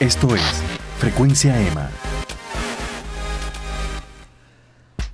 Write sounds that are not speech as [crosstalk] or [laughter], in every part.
Esto es Frecuencia EMA.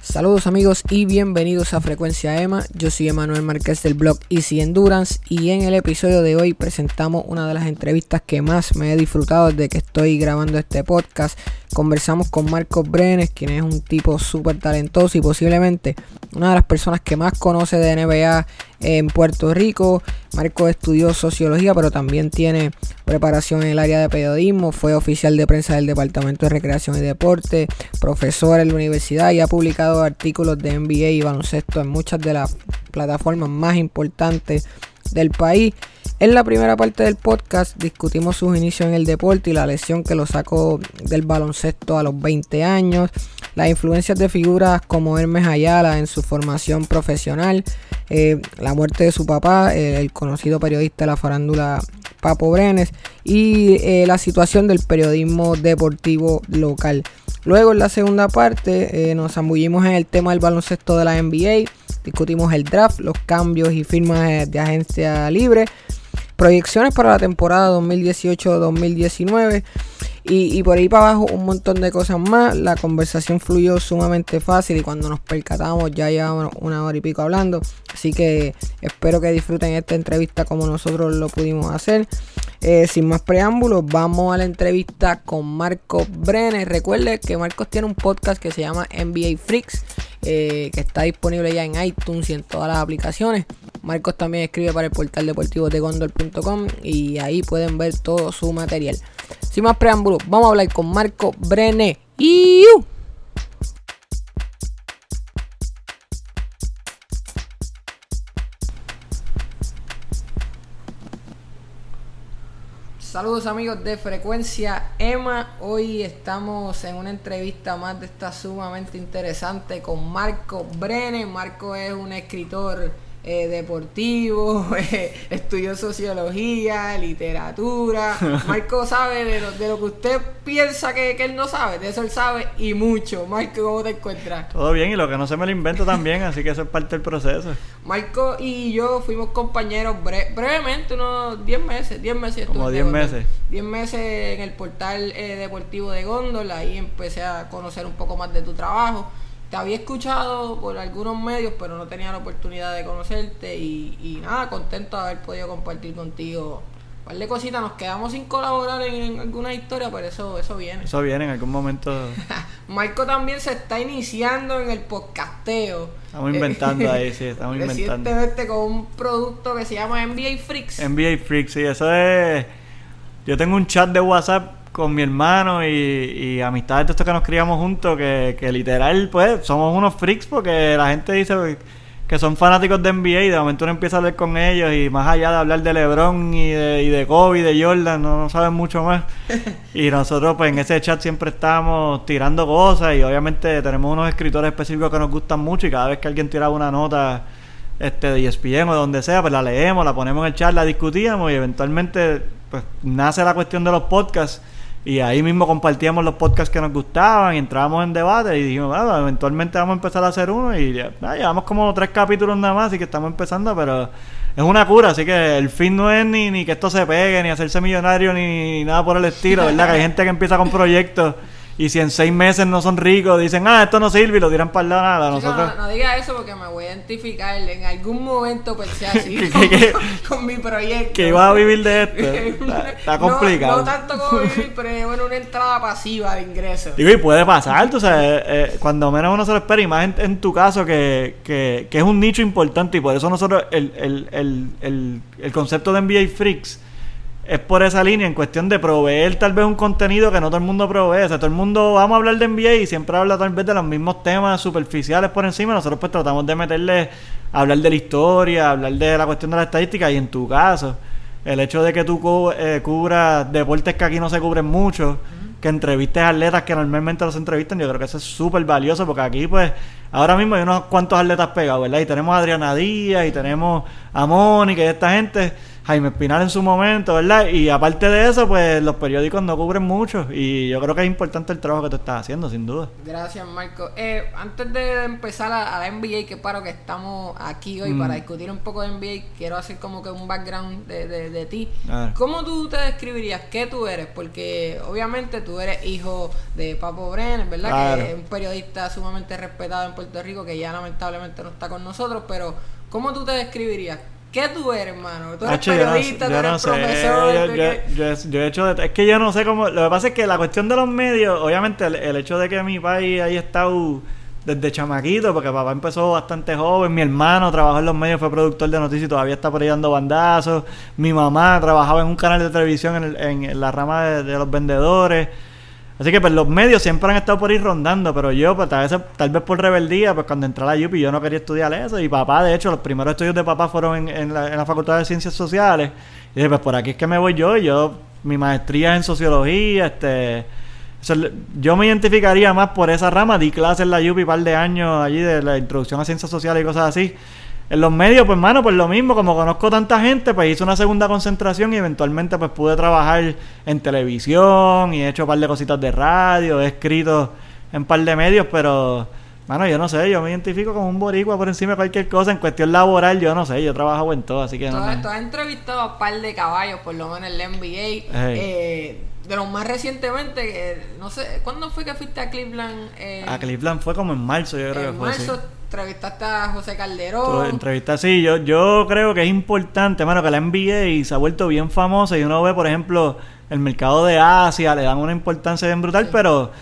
Saludos amigos y bienvenidos a Frecuencia EMA. Yo soy Emanuel Márquez del blog Easy Endurance y en el episodio de hoy presentamos una de las entrevistas que más me he disfrutado desde que estoy grabando este podcast. Conversamos con Marcos Brenes, quien es un tipo súper talentoso y posiblemente una de las personas que más conoce de NBA en Puerto Rico. Marcos estudió sociología, pero también tiene preparación en el área de periodismo. Fue oficial de prensa del Departamento de Recreación y Deporte, profesor en la universidad y ha publicado artículos de NBA y baloncesto en muchas de las plataformas más importantes del país. En la primera parte del podcast discutimos sus inicios en el deporte y la lesión que lo sacó del baloncesto a los 20 años, las influencias de figuras como Hermes Ayala en su formación profesional, eh, la muerte de su papá, eh, el conocido periodista de la farándula Papo Brenes, y eh, la situación del periodismo deportivo local. Luego en la segunda parte nos zambullimos en el tema del baloncesto de la NBA, discutimos el draft, los cambios y firmas de agencia libre proyecciones para la temporada 2018-2019 y, por ahí para abajo un montón de cosas más. La conversación fluyó sumamente fácil y cuando nos percatamos ya llevamos una hora y pico hablando. Así que espero que disfruten esta entrevista como nosotros lo pudimos hacer. Eh, sin más preámbulos, vamos a la entrevista con Marcos Brenner. Recuerde que Marcos tiene un podcast que se llama NBA Freaks, eh, que está disponible ya en iTunes y en todas las aplicaciones. Marcos también escribe para el portal deportivo de gondol.com y ahí pueden ver todo su material. Sin más preámbulos, vamos a hablar con Marco Brene. Saludos amigos de Frecuencia Emma. Hoy estamos en una entrevista más de esta sumamente interesante con Marco Brene. Marco es un escritor eh, deportivo, [laughs] eh, estudió sociología, literatura. [laughs] Marco sabe de lo, de lo que usted piensa que, él no sabe, de eso él sabe y mucho. Marco, ¿cómo te encuentras? Todo bien y lo que no se me lo invento también, así que eso es parte del proceso. Marco y yo fuimos compañeros brevemente, unos 10 meses, 10 meses. Como 10 meses. 10 meses en el portal eh, deportivo de Góndola, ahí empecé a conocer un poco más de tu trabajo te había escuchado por algunos medios, pero no tenía la oportunidad de conocerte y, nada, contento de haber podido compartir contigo un par de cositas. Nos quedamos sin colaborar en, alguna historia, pero eso, eso viene. Eso viene en algún momento. [laughs] Marco también se está iniciando en el podcasteo. Estamos inventando ahí, sí, estamos [laughs] inventando. Recientemente con un producto que se llama NBA Freaks. NBA Freaks, sí, eso es... Yo tengo un chat de WhatsApp con mi hermano y, y amistades de estos que nos criamos juntos, que, que literal, pues, somos unos freaks porque la gente dice que son fanáticos de NBA y de momento uno empieza a hablar con ellos y más allá de hablar de LeBron y de, y de Kobe, de Jordan, no, no saben mucho más. [laughs] y nosotros, pues, en ese chat siempre estamos tirando cosas y obviamente tenemos unos escritores específicos que nos gustan mucho y cada vez que alguien tiraba una nota este de ESPN o de donde sea, pues la leemos, la ponemos en el chat, la discutíamos y eventualmente pues nace la cuestión de los podcasts y ahí mismo compartíamos los podcasts que nos gustaban y entrábamos en debate y dijimos, bueno, eventualmente vamos a empezar a hacer uno y ya, llevamos como tres capítulos nada más y que estamos empezando, pero es una cura, así que el fin no es ni, ni que esto se pegue, ni hacerse millonario, ni nada por el estilo, ¿verdad? Que hay gente que empieza con proyectos y si en seis meses no son ricos, dicen, ah, esto no sirve y lo tiran para nada. Nosotros... No, no, diga eso porque me voy a identificar. En algún momento pensé así [laughs] con, mi proyecto. Que iba a vivir de esto. [laughs] está, complicado. No, tanto como vivir, pero es bueno, una entrada pasiva de ingresos. Digo, y puede pasar, tú sabes, eh, eh, cuando menos uno se lo espera, y más en, tu caso, que, que, que, es un nicho importante y por eso nosotros, el, el, el, el, el concepto de NBA Freaks es por esa línea en cuestión de proveer tal vez un contenido que no todo el mundo provee. O sea, todo el mundo vamos a hablar de NBA y siempre habla tal vez de los mismos temas superficiales por encima. Nosotros pues tratamos de meterle, hablar de la historia, hablar de la cuestión de la estadística y en tu caso, el hecho de que tú eh, cubras deportes que aquí no se cubren mucho, que entrevistes atletas que normalmente los entrevistan, yo creo que eso es súper valioso porque aquí pues ahora mismo hay unos cuantos atletas pegados, ¿verdad? Y tenemos a Adriana Díaz y tenemos a Mónica y esta gente Jaime Espinal en su momento, ¿verdad? Y aparte de eso, pues los periódicos no cubren mucho y yo creo que es importante el trabajo que tú estás haciendo, sin duda. Gracias, Marco. Eh, antes de empezar a, la NBA, que paro que estamos aquí hoy para mm. discutir un poco de NBA, quiero hacer como que un background de, de, ti. ¿Cómo tú te describirías? ¿Qué tú eres? Porque obviamente tú eres hijo de Papo Brenner, ¿verdad? Que es un periodista sumamente respetado en Puerto Rico que ya lamentablemente no está con nosotros, pero ¿cómo tú te describirías? ¿Qué tú eres, hermano? ¿Tú eres periodista, tú eres profesor? Yo, he hecho... es que yo no sé cómo... Lo que pasa es que la cuestión de los medios... Obviamente, el, hecho de que mi país haya estado desde chamaquito, porque papá empezó bastante joven, mi hermano trabajó en los medios, fue productor de noticias y todavía está por ahí dando bandazos, mi mamá trabajaba en un canal de televisión en, la rama de los vendedores, Así que pues los medios siempre han estado por ir rondando, pero yo, pues tal vez, tal vez por rebeldía, pues cuando entré a la UPI yo no quería estudiar eso. Y papá, de hecho, los primeros estudios de papá fueron en, la, Facultad de Ciencias Sociales. Y dije, pues por aquí es que me voy yo. Y yo, mi maestría es en sociología, este... yo me identificaría más por esa rama. Di clases en la UPI un par de años allí de la introducción a ciencias sociales y cosas así. En los medios, pues, mano, pues lo mismo, como conozco tanta gente, pues hice una segunda concentración y eventualmente, pues, pude trabajar en televisión y he hecho un par de cositas de radio, he escrito en un par de medios, pero, mano, yo no sé, yo me identifico como un boricua por encima de cualquier cosa. En cuestión laboral, yo no sé, yo trabajo en todo, así que no. Tú has entrevistado a un par de caballos, por lo menos en el NBA. Eh, de los más recientemente, no sé, ¿cuándo fue que fuiste a Cleveland? Eh, a Cleveland fue como en marzo, yo creo que fue. Marzo, entrevistaste a José Calderón. Entrevista, sí, yo, yo creo que es importante, mano, que la NBA se ha vuelto bien famosa y uno ve, por ejemplo, el mercado de Asia, le dan una importancia bien brutal, pero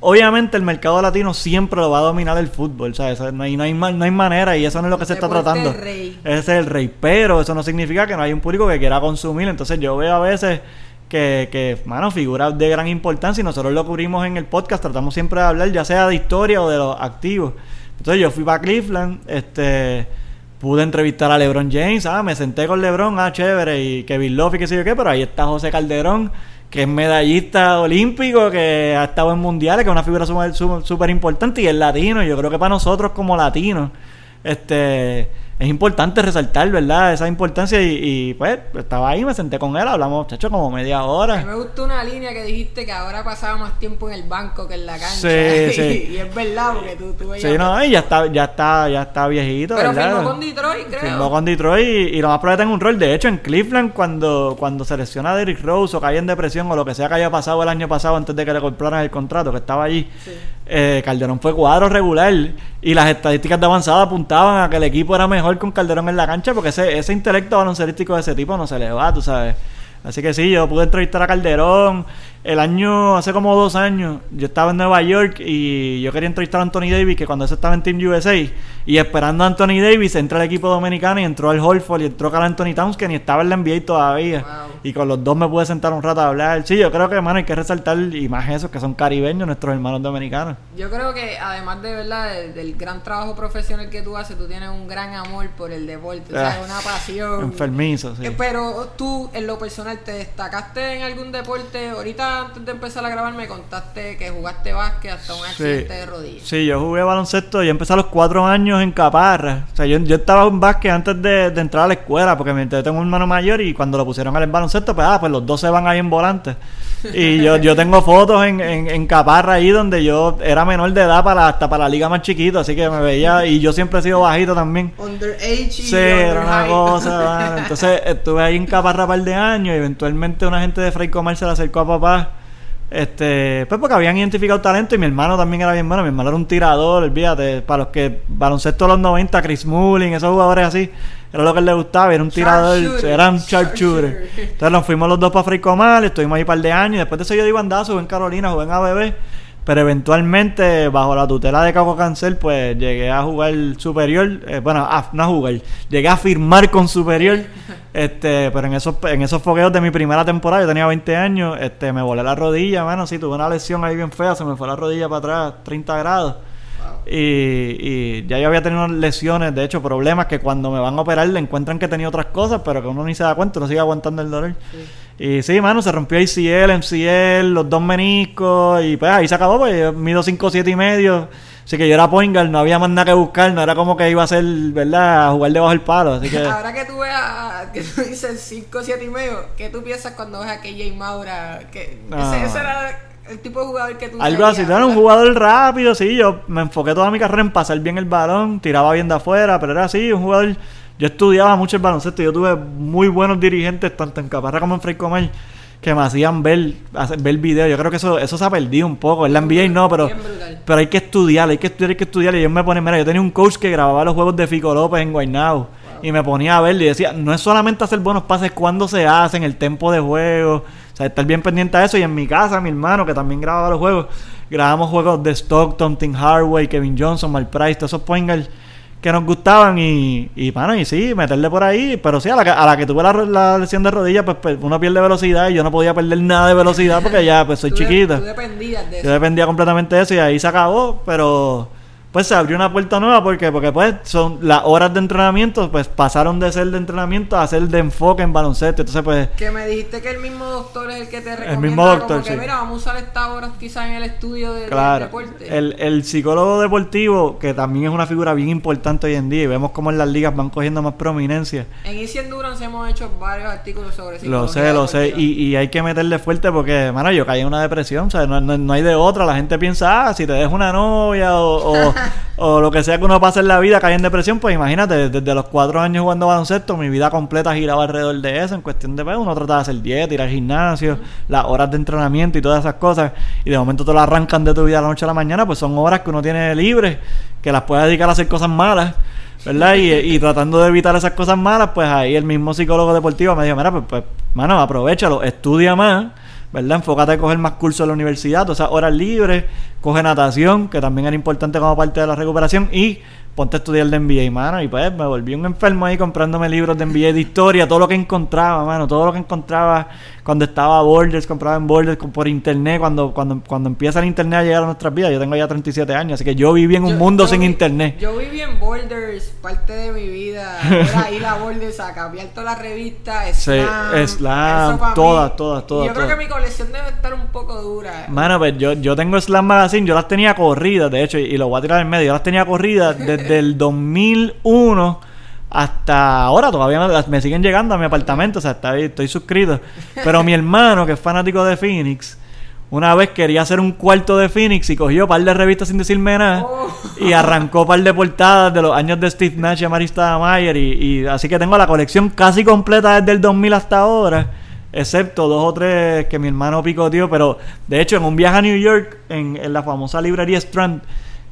obviamente el mercado latino siempre lo va a dominar el fútbol, ¿sabes? No hay, no hay, no hay manera y eso no es lo que se está tratando. Ese es el rey, pero eso no significa que no hay un público que quiera consumir, entonces yo veo a veces que, que, mano, figuras de gran importancia y nosotros lo cubrimos en el podcast, tratamos siempre de hablar ya sea de historia o de los activos. Entonces yo fui para Cleveland, este, pude entrevistar a LeBron James, ah, me senté con LeBron, ah, chévere, y Kevin Love y qué sé yo qué, pero ahí está José Calderón, que es medallista olímpico, que ha estado en mundiales, que es una figura súper importante y es latino, yo creo que para nosotros como latinos, este es importante resaltar, ¿verdad? Esa importancia y, pues estaba ahí, me senté con él, hablamos, chacho, como media hora. A mí me gustó una línea que dijiste que ahora pasaba más tiempo en el banco que en la cancha. Sí, [laughs] sí. Y, es verdad, porque tú, tú veías... Sí, no, y ya está, ya está, ya está viejito, Pero ¿verdad? firmó con Detroit, creo. Firmó con Detroit y, lo más probable tenga un rol. De hecho, en Cleveland, cuando, cuando selecciona a Derrick Rose o cae en depresión o lo que sea que haya pasado el año pasado antes de que le compraran el contrato, que estaba allí, eh, Calderón fue cuadro regular y las estadísticas de avanzada apuntaban a que el equipo era mejor con Calderón en la cancha porque ese, ese intelecto baloncerístico de ese tipo no se le va, tú sabes. Así que sí, yo pude entrevistar a Calderón, el año, hace como dos años, yo estaba en Nueva York y yo quería entrevistar a Anthony Davis, que cuando ese estaba en Team USA, y esperando a Anthony Davis, entra el equipo dominicano y entró al Holford y entró Carl Anthony Towns, que ni estaba en la NBA todavía. Y con los dos me pude sentar un rato a hablar. Sí, yo creo que, hermano, hay que resaltar, y más esos que son caribeños, nuestros hermanos dominicanos. Yo creo que, además de verdad, del, gran trabajo profesional que tú haces, tú tienes un gran amor por el deporte, o sea, ah, una pasión. Enfermizo, sí. Eh, pero tú, en lo personal, ¿te destacaste en algún deporte? Ahorita antes de empezar a grabar me contaste que jugaste básquet hasta un accidente de rodilla. Sí, yo jugué baloncesto, yo empecé a los cuatro años en Caparra. O sea, yo, yo estaba en básquet antes de, entrar a la escuela, porque yo tengo un hermano mayor y cuando lo pusieron al baloncesto, pues, ah, pues los dos se van ahí en volante. Y yo, yo tengo fotos en, en, Caparra ahí donde yo era menor de edad para hasta para la liga más chiquito, así que me veía, y yo siempre he sido bajito también. Underage Sí, era una cosa, [laughs] Entonces estuve ahí en Caparra un par de años y eventualmente una gente de Fray Comer se le acercó a papá este, pues porque habían identificado talento y mi hermano también era bien bueno. Mi hermano era un tirador, olvídate. Para los que baloncesto de los 90, Chris Mullin, esos jugadores así, era lo que le gustaba. Era un tirador, era un sharpshooter. Entonces nos fuimos los dos para Fricomal, estuvimos ahí un par de años. Y después de eso yo di bandazo, en Carolina, jugué en ABB. Pero eventualmente, bajo la tutela de Caco Cancel, pues llegué a jugar superior. Eh, bueno, a, no a jugar, llegué a firmar con superior. [laughs] este Pero en esos, en esos fogueos de mi primera temporada, yo tenía 20 años, este me volé la rodilla, mano. Sí, tuve una lesión ahí bien fea, se me fue la rodilla para atrás, 30 grados. Y, y, ya yo había tenido lesiones, de hecho, problemas que cuando me van a operar le encuentran que tenía otras cosas, pero que uno ni se da cuenta, uno sigue aguantando el dolor. Y sí, mano, se rompió ACL, MCL, los dos meniscos, y pues ahí se acabó, pues yo mido 5, 7 y medio, Así que yo era point guard, no había más nada que buscar, no era como que iba a ser, ¿verdad? A jugar debajo del palo. Así que. Ahora que tú veas, [laughs] que tú dices 5, 7 y medio, ¿qué tú piensas cuando ves a KJ Maura? Que No. ese, ese era el tipo de jugador que tú Algo así, tú eras un jugador rápido, sí, yo me enfoqué toda mi carrera en pasar bien el balón, tiraba bien de afuera, pero era así, un jugador, yo estudiaba mucho el baloncesto, yo tuve muy buenos dirigentes, tanto en Caparra como en Frei Comer, que me hacían ver, hacer- ver videos, yo creo que eso, eso se ha perdido un poco, en la NBA no, pero, pero hay que estudiar, hay que estudiar, hay que estudiar, y yo me ponía, mira, yo tenía un coach que grababa los juegos de Fico López en Guaynabo, y me ponía a ver y decía, no es solamente hacer buenos pases, cuando se hacen, el tempo de juego, o sea, estar bien pendiente a eso. Y en mi casa, mi hermano, que también grababa los juegos, grabamos juegos de Stockton, Tim Hardway, Kevin Johnson, Mark Price, todos esos point guards que nos gustaban y, y, mano, y sí, meterle por ahí. Pero sí, a la, que- a la que tuve la, lesión de rodilla, pues, pues, uno pierde velocidad y yo no podía perder nada de velocidad porque ya, pues, soy Tú de- chiquito. Tú dependías de Yo eso. dependía completamente de eso y ahí se acabó, pero pues se abrió una puerta nueva porque porque pues son las horas de entrenamiento pues pasaron de ser de entrenamiento a ser de enfoque en baloncesto, entonces pues Que me dijiste que el mismo doctor es el que te recomienda mismo doctor, como que sí. mira, vamos a usar estas horas quizás en el estudio de, del claro, deporte. el, el psicólogo deportivo que también es una figura bien importante hoy en día y vemos cómo en las ligas van cogiendo más prominencia. En Easy Endurance hemos hecho varios artículos sobre Lo sé, lo sé. Y, y hay que meterle fuerte porque, mano, yo caí en una depresión. O sea, no, no- no hay de otra. La gente piensa, ah, si te dejas una novia o, o, [laughs] o lo que sea que uno pase en la vida, cae en depresión. Pues imagínate, desde los cuatro años jugando baloncesto, mi vida completa giraba alrededor de eso. En cuestión de, pues, uno trata de hacer dieta, ir al gimnasio, las horas de entrenamiento y todas esas cosas. Y de momento te lo arrancan de tu vida de la noche a la mañana. Pues son horas que uno tiene libres, que las puede dedicar a hacer cosas malas. ¿verdad? Y, y tratando de evitar esas cosas malas, pues ahí el mismo psicólogo deportivo me dijo, mira, pues, pues mano, aprovechalo, estudia más, ¿verdad? Enfócate a coger más cursos en la universidad, todas esas horas libres, coge natación, que también era importante como parte de la recuperación, y ponte a estudiar de NBA, mano, y pues me volví un enfermo ahí comprándome libros de NBA de historia, todo lo que encontraba, mano, todo lo que encontraba cuando estaba a Borders, compraba en Borders por internet, cuando, cuando, cuando empieza el internet a llegar a nuestras vidas, yo tengo ya 37 años, así que yo viví en un Yo- mundo yo sin vi- internet. Yo viví en Borders, parte de mi vida. Era ir a Borders a cambiar todas las revistas, [laughs] Sí, Slam. Mí. todas, todas, todas, yo creo que mi colección debe estar un poco dura. Mano, pues yo, yo tengo Slam Magazine, yo las tenía corridas, de hecho, y, y lo voy a tirar en medio. Yo las tenía corridas desde el 2001 hasta ahora. Todavía me, me siguen llegando a mi apartamento, o sea, está ahí, estoy suscrito. Pero mi hermano, que es fanático de Phoenix, una vez quería hacer un cuarto de Phoenix y cogió un par de revistas sin decirme nada Oh. y arrancó un par de portadas de los años de Steve Nash y Amarista Mayer. Y, y así que tengo la colección casi completa desde el 2000 hasta ahora. Excepto dos o tres que mi hermano picoteó. Pero de hecho, en un viaje a New York, en, en la famosa librería Strand,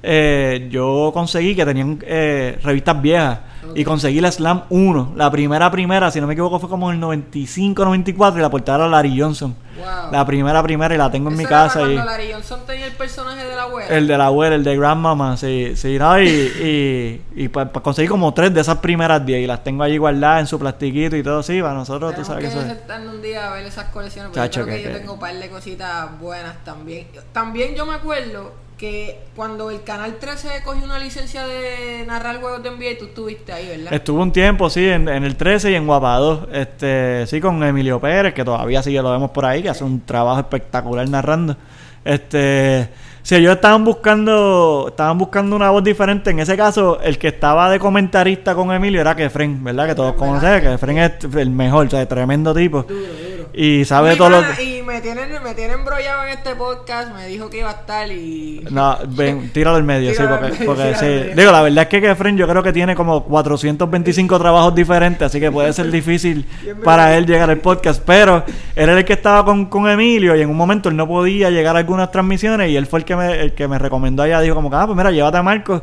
eh, yo conseguí que tenían eh, revistas viejas. Y conseguí la Slam 1. La primera, primera, si no me equivoco, fue como en el 95, 94. Y la portada era Larry Johnson. Wow. La primera, primera, y la tengo en mi era casa. Y, Cuando Larry Johnson tenía el personaje de la abuela. el de la abuela, el de Grandmama, sí, sí, ¿no? Y, y, y pues, pues conseguí como tres de esas primeras 10 y las tengo allí guardadas en su plastiquito y todo así, para nosotros, tú Tenemos sabes que que eso es. un día a ver esas colecciones. Porque Chacho, yo creo que- que, yo tengo un par de cositas buenas también. También yo me acuerdo que cuando el Canal 13 cogió una licencia de narrar juegos de NBA, tú estuviste ahí, ¿verdad? Estuve un tiempo, sí, en, en el 13 y en Guapado, este, sí, con Emilio Pérez, que todavía sí que lo vemos por ahí, que hace un trabajo espectacular narrando. Este, sí, ellos estaban buscando, estaban buscando una voz diferente. En ese caso, el que estaba de comentarista con Emilio era Kefren, ¿verdad? Que todos conocen, que Kefren es el mejor, o sea, tremendo tipo. Duro, duro. Y sabe Mi todo lo que... Y me tienen, me tienen embrollado en este podcast, me dijo que iba a estar y... No, ven, [laughs] tíralo al medio, sí, Tíralo porque, medio, porque sí. medio. Digo, la verdad es que Kefren yo creo que tiene como 425 trabajos diferentes, así que puede ser [laughs] difícil para él llegar al podcast. Pero él era el que estaba con, con Emilio y en un momento él no podía llegar a algunas transmisiones y él fue el que me, el que me recomendó allá. Dijo como que, ah, pues mira, llévate a Marcos.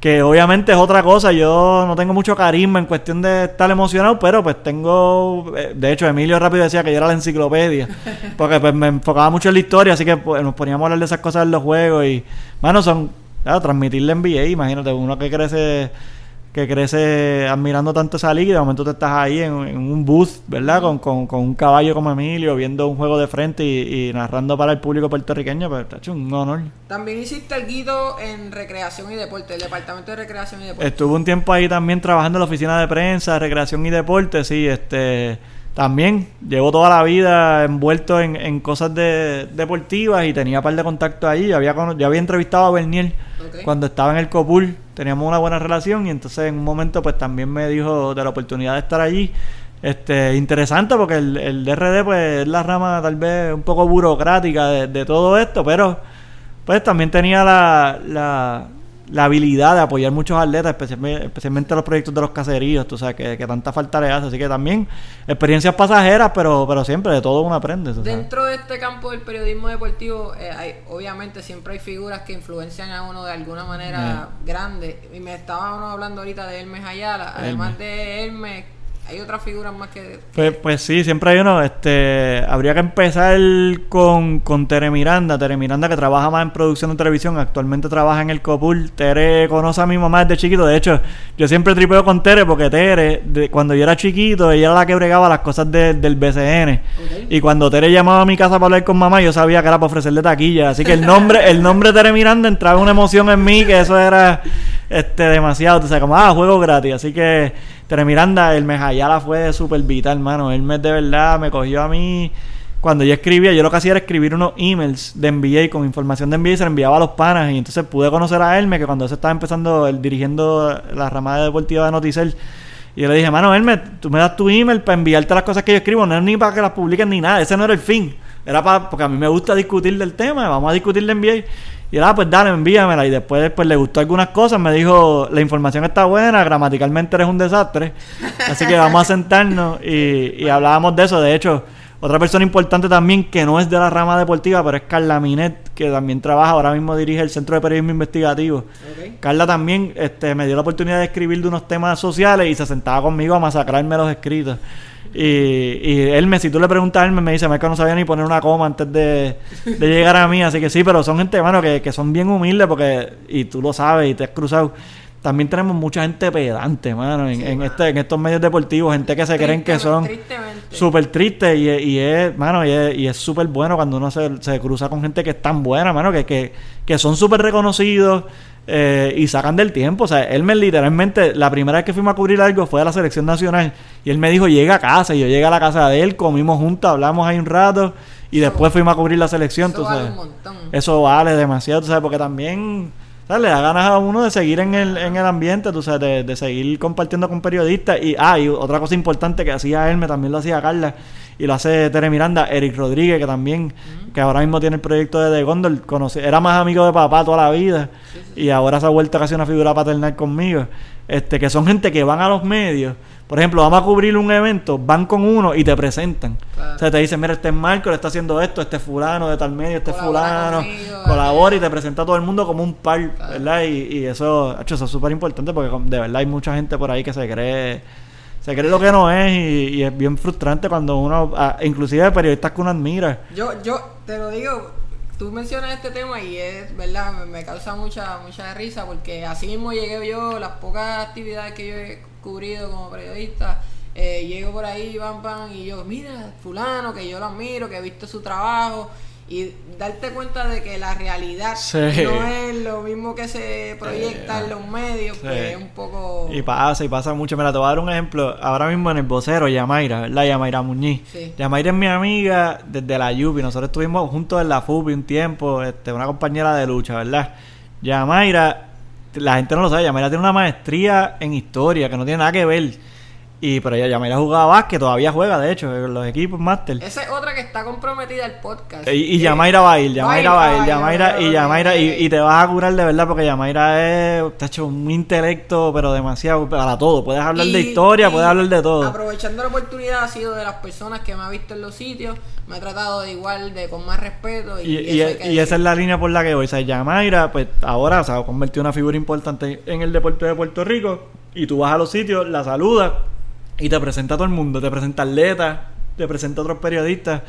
Que obviamente es otra cosa, yo no tengo mucho carisma en cuestión de estar emocionado, pero pues tengo, eh, de hecho Emilio rápido decía que yo era la enciclopedia, [laughs] porque pues me enfocaba mucho en la historia, así que pues, nos poníamos a hablar de esas cosas en los juegos y, mano, son, claro, transmitirle NBA, imagínate, uno que crece que crece admirando tanto esa liga y de momento te estás ahí en, en un booth, ¿verdad? Con, con, con un caballo como Emilio, viendo un juego de frente y, y narrando para el público puertorriqueño, pues está hecho un honor. También hiciste el guido en recreación y deporte, el departamento de recreación y deporte. Estuve un tiempo ahí también trabajando en la oficina de prensa, recreación y deporte, sí, este... también llevo toda la vida envuelto en, en cosas de, deportivas y tenía un par de contactos ahí. Había, ya había entrevistado a Bernier cuando estaba en el Copul. Teníamos una buena relación y entonces en un momento pues también me dijo de la oportunidad de estar allí. Este, interesante porque el, el DRD pues es la rama tal vez un poco burocrática de, de todo esto, pero pues también tenía la, la la habilidad de apoyar muchos atletas, especialmente, especialmente los proyectos de los caseríos, tú sabes, que, que, tanta falta le hace. Así que también experiencias pasajeras, pero, pero siempre de todo uno aprende. Dentro de este campo del periodismo deportivo, eh, hay, obviamente siempre hay figuras que influencian a uno de alguna manera eh. grande. Y me estábamos hablando ahorita de Hermes Ayala, además de Hermes hay otras figuras más que... Pues, pues sí, siempre hay uno. Este, habría que empezar con, con Tere Miranda. Tere Miranda que trabaja más en producción de televisión. Actualmente trabaja en el Copul. Tere conoce a mi mamá desde chiquito. De hecho, yo siempre tripeo con Tere porque Tere, cuando yo era chiquito, ella era la que bregaba las cosas del BCN. Y cuando Tere llamaba a mi casa para hablar con mamá, yo sabía que era para ofrecerle taquilla. Así que el nombre, el nombre de Tere Miranda entraba una emoción en mí que eso era este demasiado. O sea, como, ah, juego gratis. Así que Tere Miranda, el Mejayala fue súper vital, hermano. Él me de verdad me cogió a mí. Cuando yo escribía, yo lo que hacía era escribir unos emails de NBA con información de NBA y se enviaba a los panas. Y entonces pude conocer a Hermes, que cuando se estaba empezando, él, dirigiendo la ramada deportiva de Noticel. Y yo le dije, mano, Hermes, tú me das tu email para enviarte las cosas que yo escribo. No es ni para que las publiquen ni nada. Ese no era el fin. Era para, porque a mí me gusta discutir del tema. Vamos a discutir de NBA. Y él, ah, pues dale, envíamela. Y después pues, le gustó algunas cosas. Me dijo, la información está buena, gramaticalmente eres un desastre. Así que vamos a sentarnos y, y hablábamos de eso. De hecho, otra persona importante también que no es de la rama deportiva, pero es Carla Minet, que también trabaja, ahora mismo dirige el Centro de Periodismo Investigativo. Carla también este, me dio la oportunidad de escribir de unos temas sociales y se sentaba conmigo a masacrarme los escritos. Y, y él me, si tú le preguntas a él, me dice, que no sabía ni poner una coma antes de, llegar a mí. Así que sí, pero son gente, hermano, que, que son bien humildes porque, y tú lo sabes y te has cruzado. También tenemos mucha gente pedante, mano, en, este, en estos medios deportivos, gente que se creen que son súper tristes y, y, es, mano, y es súper bueno cuando uno se, se, cruza con gente que es tan buena, mano, que, que, que son súper reconocidos, eh, y sacan del tiempo. O sea, él me literalmente, la primera vez que fuimos a cubrir algo fue a la selección nacional. Y él me dijo, llega a casa. Y yo llegué a la casa de él, comimos juntos, hablamos ahí un rato. Y después fuimos a cubrir la selección. Eso vale, eso vale demasiado, tú sabes, porque también le da ganas a uno de seguir en el, en el ambiente, tú sabes, de, seguir compartiendo con periodistas. Y, ah, y otra cosa importante que hacía él, me también lo hacía Carla y lo hace Tere Miranda, Eric Rodríguez, que también, que ahora mismo tiene el proyecto de The Gondor, conoce, era más amigo de papá toda la vida y ahora se ha vuelto casi una figura paternal conmigo. Este, que son gente que van a los medios. Por ejemplo, vamos a cubrir un evento, van con uno y te presentan. O sea, te dicen, mira, este es Marco, le está haciendo esto, este fulano de tal medio, este fulano, colabora y te presenta a todo el mundo como un par, ¿verdad? Y, y eso, hecho, eso es súper importante porque de verdad hay mucha gente por ahí que se cree se cree lo que no es y, es bien frustrante cuando uno, ah, inclusive periodistas que uno admira. Yo, yo te lo digo, tú mencionas este tema y es verdad, me, causa mucha, mucha risa porque así mismo llegué yo, las pocas actividades que yo he cubrido como periodista, eh, llego por ahí, van, van, y yo, mira, fulano, que yo lo admiro, que he visto su trabajo y darte cuenta de que la realidad no es lo mismo que se proyecta en los medios, pues es un poco... Y pasa, y pasa mucho. Mira, te voy a dar un ejemplo. Ahora mismo en el vocero, Yamaira, ¿verdad? Yamaira Muñiz. Yamaira es mi amiga desde la Yupi. Nosotros estuvimos juntos en la FUPI un tiempo, este, una compañera de lucha, ¿verdad? Yamaira, la gente no lo sabe, Yamaira tiene una maestría en historia que no tiene nada que ver y pero ella Yamaira jugaba básquet, todavía juega, de hecho, en los equipos máster. Esa es otra que está comprometida al podcast. Y, y Yamaira va a ir, Yamaira va a ir, Yamaira, y Yamaira, y, te vas a curar de verdad porque Yamaira es, te ha hecho un intelecto, pero demasiado para todo. Puedes hablar de historia, puedes hablar de todo. Aprovechando la oportunidad, ha sido de las personas que me ha visto en los sitios, me ha tratado de igual, de con más respeto. Y, y, esa es la línea por la que voy. O sea, Yamaira, pues ahora se ha convertido en una figura importante en el deporte de Puerto Rico. Y tú vas a los sitios, la saludas y te presenta a todo el mundo, te presenta atletas, te presenta a otros periodistas.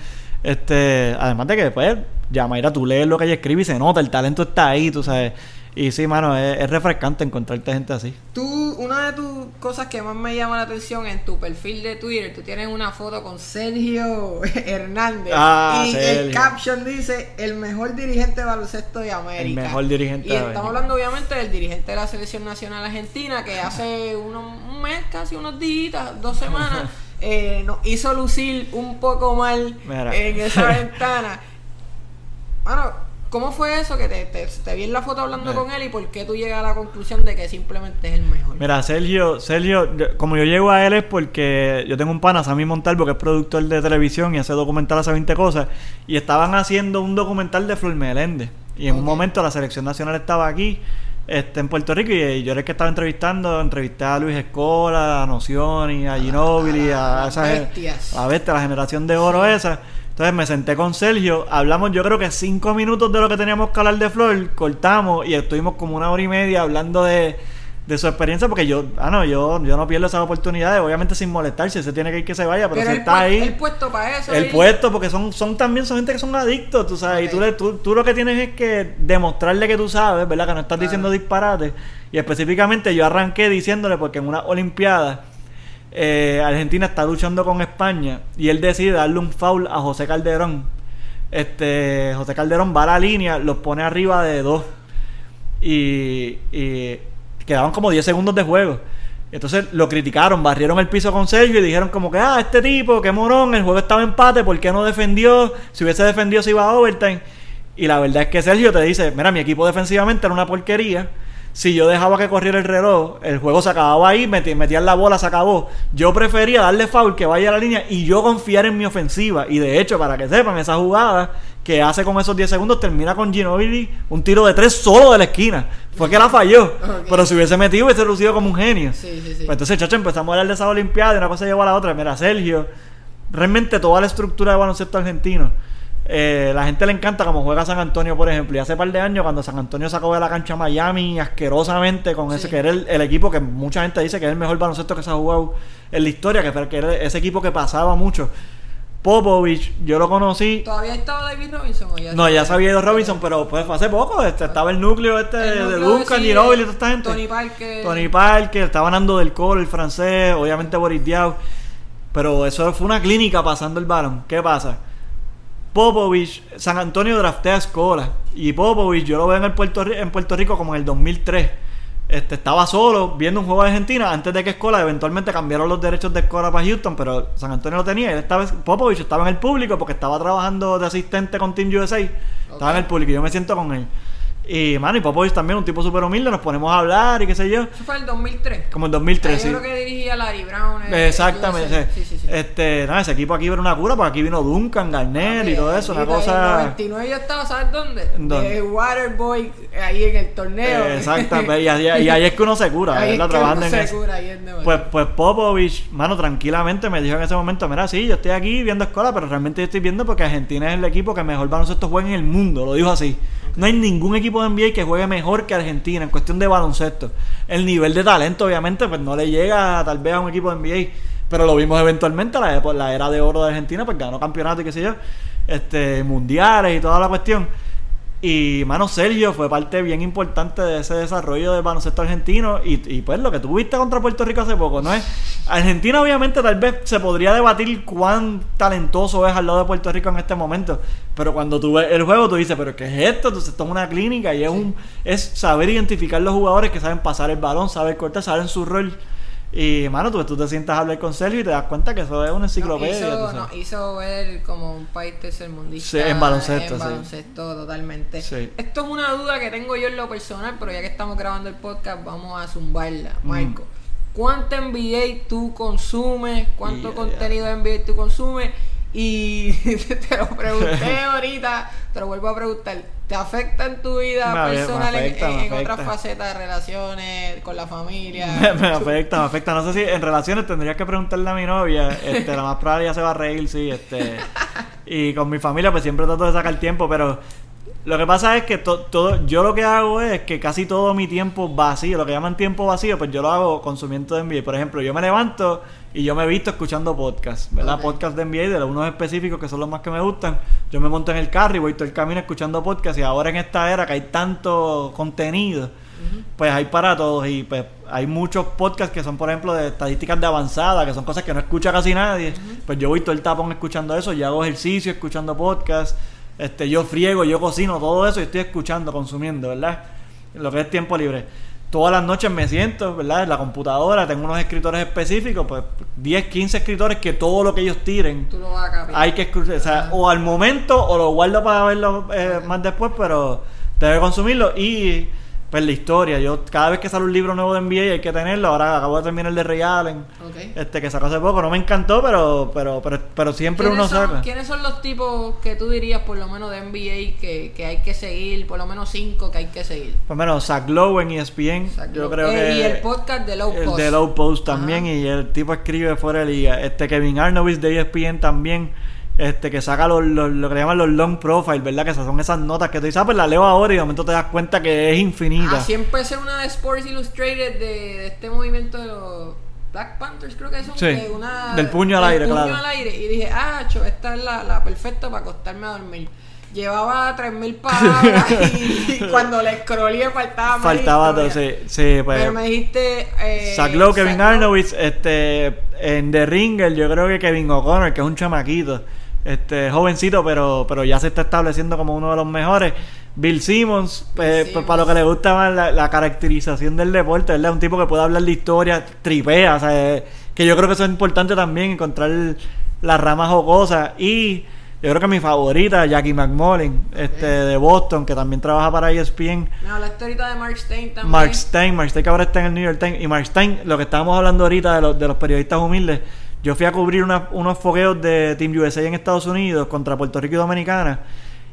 Este, además de que después, ya Mayra, tú lees lo que ella escribe y se nota, el talento está ahí, tú sabes. Y sí, mano, es, refrescante encontrarte gente así. Tú, una de tus cosas que más me llama la atención en tu perfil de Twitter, tú tienes una foto con Sergio [laughs] Hernández. Ah, y el caption dice, el mejor dirigente de baloncesto de América. El mejor dirigente Y estamos hablando obviamente del dirigente de la Selección Nacional Argentina, que hace un mes, casi unos días, dos semanas, [laughs] eh, nos hizo lucir un poco mal Mira. en esa [laughs] ventana. Bueno, ¿cómo fue eso que te, te, te vi en la foto hablando Mira. con él y por qué tú llegas a la conclusión de que simplemente es el mejor? Mira, Sergio, Sergio, yo- como yo llego a él es porque yo tengo un pana, Sammy Montalvo, que es productor de televisión y hace documental hace 20 cosas, y estaban haciendo un documental de Flor Meléndez. Y en un momento la selección nacional estaba aquí, este, en Puerto Rico, y, yo era el que estaba entrevistando, entrevisté a Luis Escola, a Nocioni, a Ginóbili, a, a esa las gen- bestias. a bestia, la generación de oro esa. Entonces me senté con Sergio, hablamos yo creo que cinco minutos de lo que teníamos que hablar de Flor, cortamos y estuvimos como una hora y media hablando de, de su experiencia, porque yo, ah no, yo, yo no pierdo esas oportunidades, obviamente sin molestarse, se tiene que ir que se vaya, pero, Pero si está ahí, el puesto para eso. el puesto, porque son, son también son gente que son adictos, tú sabes, y tú, le- tú, tú lo que tienes es que demostrarle que tú sabes, ¿verdad? Que no estás Claro. diciendo disparates. Y específicamente yo arranqué diciéndole, porque en una Olimpiada eh, Argentina está luchando con España y él decide darle un foul a José Calderón. Este, José Calderón va a la línea, los pone arriba de dos y, quedaban como 10 segundos de juego. Entonces lo criticaron, barrieron el piso con Sergio y dijeron como que, ah, este tipo, qué morón, el juego estaba empate, ¿por qué no defendió? Si hubiese defendido se iba a overtime. Y la verdad es que Sergio te dice, mira, mi equipo defensivamente era una porquería. Si yo dejaba que corriera el reloj, el juego se acababa ahí, metían la bola, se acabó. Yo prefería darle foul que vaya a la línea y yo confiar en mi ofensiva. Y de hecho, para que sepan, esa jugada que hace con esos 10 segundos termina con Ginobili un tiro de tres solo de la esquina. Fue que la falló. Pero si hubiese metido, hubiese lucido como un genio. Sí, sí, sí. Pues entonces, chacho, empezamos a hablar de esa Olimpiada y una cosa llevó a la otra. Mira, Sergio, realmente toda la estructura de baloncesto argentino, eh, la gente le encanta como juega San Antonio, por ejemplo. Y hace par de años, cuando San Antonio sacó de la cancha a Miami asquerosamente con ese que era el, el equipo que mucha gente dice que es el mejor baloncesto que se ha jugado en la historia, que, que era ese equipo que pasaba mucho. Popovich, yo lo conocí. ¿Todavía estaba David Robinson o ya No, ya había ido Robinson, pero pues fue hace poco. Este, estaba el núcleo este El de Duncan, sí, Ginobili y de toda esta gente. Tony Parker. Tony Parker, estaba andando del coro, el francés, obviamente Boris Diaw. Pero eso fue una clínica pasando el balón. ¿Qué pasa? Popovich, San Antonio draftea a Escola. Y Popovich, yo lo veo en, el Puerto, Ri- en Puerto Rico como en el 2003. Este, estaba solo viendo un juego de Argentina antes de que Escola eventualmente cambiaron los derechos de Escola para Houston, pero San Antonio lo tenía. Él estaba, Popovich estaba en el público porque estaba trabajando de asistente con Team USA. Estaba en el público y yo me siento con él. Y, mano, y Popovich también, un tipo súper humilde, nos ponemos a hablar y qué sé yo. Eso fue el 2003. Como en 2003, Ahí sí. Yo creo que dirigía Larry Brown. eh, Exactamente. Sí, sí, sí. Este, nada, ese equipo aquí era una cura, porque aquí vino Duncan, Garnett y todo eso, una Ahorita, En el cosa. 99 yo estaba, ¿sabes dónde? ¿Dónde? De Waterboy, ahí en el torneo. Eh, Exactamente, y, ahí- y [laughs] ahí es que uno se cura, Ahí es ¿verdad? que Trabajando uno en se eso. cura, ahí es de verdad. Pues, pues Popovich, mano, tranquilamente me dijo en ese momento, mira, sí, yo estoy aquí viendo escuela, pero realmente yo estoy viendo porque Argentina es el equipo que mejor baloncesto juega en el mundo, lo dijo así. No hay ningún equipo de NBA que juegue mejor que Argentina en cuestión de baloncesto. El nivel de talento, obviamente, pues no le llega tal vez a un equipo de NBA, pero lo vimos eventualmente, la, la era de oro de Argentina, pues ganó campeonato y qué sé yo, este, mundiales y toda la cuestión. Y, mano, Sergio fue parte bien importante de ese desarrollo del baloncesto argentino. Y, y, pues lo que tú viste contra Puerto Rico hace poco, ¿no es? Argentina, obviamente, tal vez se podría debatir cuán talentoso es al lado de Puerto Rico en este momento. Pero cuando tú ves el juego, tú dices, ¿pero qué es esto? Entonces, esto es una clínica y es, un, es saber identificar los jugadores que saben pasar el balón, saber cortar, saben su rol. Y, mano, tú, tú te sientas a hablar con Sergio y te das cuenta que eso es una enciclopedia. Nos hizo, nos hizo ver como un país tercermundista. Sí, en baloncesto, En sí. baloncesto, totalmente. Sí. Esto es una duda que tengo yo en lo personal, pero ya que estamos grabando el podcast, vamos a zumbarla. Mm. Marco, ¿cuánto NBA tú consumes? ¿Cuánto contenido de NBA tú consumes? Y [laughs] te lo pregunté [laughs] ahorita, te lo vuelvo a preguntar. ¿Te afecta en tu vida Me- me personal en- afecta, en, me en otras facetas de relaciones, con la familia? [laughs] Me, me afecta, me afecta. No sé si en relaciones tendrías que preguntarle a mi novia. Este, la más probable ya se va a reír, sí. Este, y con mi familia, pues siempre trato de sacar tiempo, pero lo que pasa es que to- todo, yo lo que hago es que casi todo mi tiempo vacío, lo que llaman tiempo vacío, pues yo lo hago consumiendo de NBA. Por ejemplo, yo me levanto y yo me he visto escuchando podcasts, ¿verdad? Ok. Podcasts de NBA, de unos específicos que son los más que me gustan. Yo me monto en el carro y voy todo el camino escuchando podcasts y ahora en esta era que hay tanto contenido pues hay para todos y pues hay muchos podcasts que son por ejemplo de estadísticas de avanzada que son cosas que no escucha casi nadie pues yo voy todo el tapón escuchando eso yo hago ejercicio escuchando podcasts este yo friego yo cocino todo eso y estoy escuchando consumiendo verdad lo que es tiempo libre. Todas las noches me siento, ¿verdad? En la computadora, tengo unos escritores específicos, pues 10, 15 escritores que todo lo que ellos tiren Tú lo vas a hay que escuchar, o, sea, o al momento o lo guardo para verlo eh, más después, pero debe consumirlo. Y pues la historia, yo cada vez que sale un libro nuevo de NBA hay que tenerlo, ahora acabo de terminar el de Ray Allen, este que sacó hace poco, no me encantó, pero pero pero, pero siempre uno ¿Quiénes son, sabe. ¿Quiénes son los tipos que tú dirías, por lo menos de NBA, que, que hay que seguir? Por lo menos cinco que hay que seguir. Pues menos Zach Lowe en ESPN, yo creo Eh, que Y el podcast de Low el Post. de Low Post también Ajá. y el tipo escribe fuera de liga. Este Kevin Arnovitz de ESPN también, este que saca los, los- lo que le llaman los long profile, ¿verdad? Que esas son esas notas que tú dices, ah, pues la leo ahora y de momento te das cuenta que es infinita. Así empecé una de Sports Illustrated de, de este movimiento de los Black Panthers, creo que son. Sí, de una, del puño al aire, puño claro. al aire. Y dije, ah, cho, esta es la, la perfecta para acostarme a dormir. Llevaba 3.000 palabras [laughs] y, y cuando le scrollé faltaba más Faltaba todo, sí, sí, pues. Pero me dijiste. Eh, Zach Lowe, Kevin. Arnovitz, este, en The Ringer, yo creo que Kevin O'Connor, que es un chamaquito, este, jovencito, pero, pero ya se está estableciendo como uno de los mejores. Bill Simmons, Bill pues, para lo que le gusta más la, la caracterización del deporte, ¿verdad? Un tipo que puede hablar de historia, tripea, o sea, eh, que yo creo que eso es importante también, encontrar las ramas jocosas. Y yo creo que mi favorita, Jackie McMullen, este, de Boston, que también trabaja para ESPN. Me hablaste ahorita de Mark Stein también. Mark Stein, Mark Stein que ahora está en el New York Times. Y Mark Stein, lo que estábamos hablando ahorita de los, de los periodistas humildes, yo fui a cubrir una- unos fogueos de Team USA en Estados Unidos contra Puerto Rico y Dominicana.